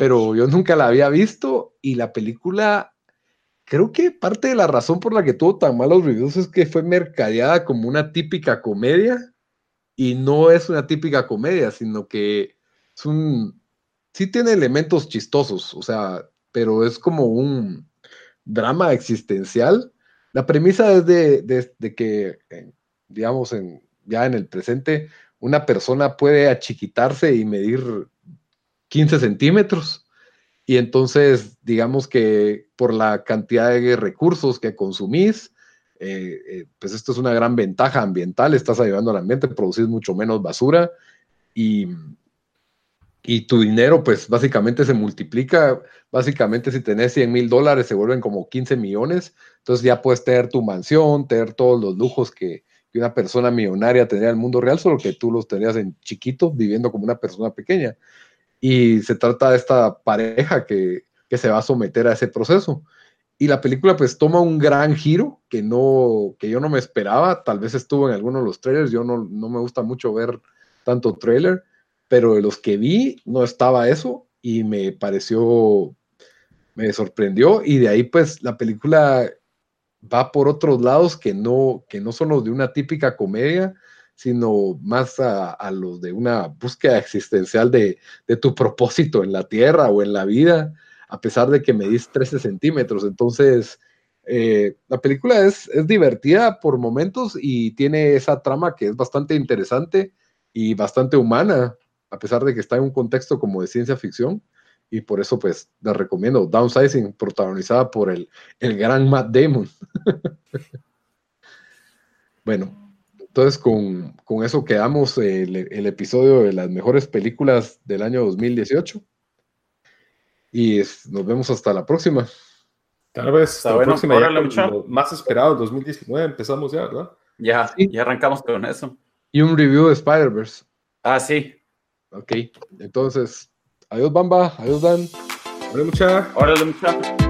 pero yo nunca la había visto y la película, creo que parte de la razón por la que tuvo tan malos reviews es que fue mercadeada como una típica comedia y no es una típica comedia, sino que es un, sí tiene elementos chistosos, o sea, pero es como un drama existencial. La premisa es de, de- que, digamos, en, ya en el presente, una persona puede achiquitarse y medir 15 centímetros. Y entonces, digamos que por la cantidad de recursos que consumís, eh, eh, pues esto es una gran ventaja ambiental, estás ayudando al ambiente, producís mucho menos basura y, y tu dinero pues básicamente se multiplica, básicamente si tenés 100 mil dólares se vuelven como 15 millones, entonces ya puedes tener tu mansión, tener todos los lujos que, que una persona millonaria tendría en el mundo real, solo que tú los tenías en chiquito, viviendo como una persona pequeña. Y se trata de esta pareja que, que se va a someter a ese proceso. Y la película pues toma un gran giro que, no, que yo no me esperaba, tal vez estuvo en alguno de los trailers, yo no, no me gusta mucho ver tanto trailer, pero de los que vi no estaba eso y me pareció, me sorprendió. Y de ahí pues la película va por otros lados que no, que no son los de una típica comedia, sino más a, los de una búsqueda existencial de, de tu propósito en la tierra o en la vida a pesar de que medís 13 centímetros. Entonces, eh, la película es, es, divertida por momentos y tiene esa trama que es bastante interesante y bastante humana, a pesar de que está en un contexto como de ciencia ficción. Y por eso, pues, la recomiendo. Downsizing, protagonizada por el, el gran Matt Damon. bueno, entonces con, con eso quedamos el, el episodio de las mejores películas del año 2018. Y es, nos vemos hasta la próxima. Tal vez hasta la bueno, próxima. órale, Ya mucha. con lo más esperado, 2019, empezamos ya, ¿verdad? Ya, Sí. ya arrancamos con eso. Y un review de Spider-Verse. Ah, sí. Ok, entonces, adiós Bamba, adiós Dan. Vale, mucha. Órale, muchachos.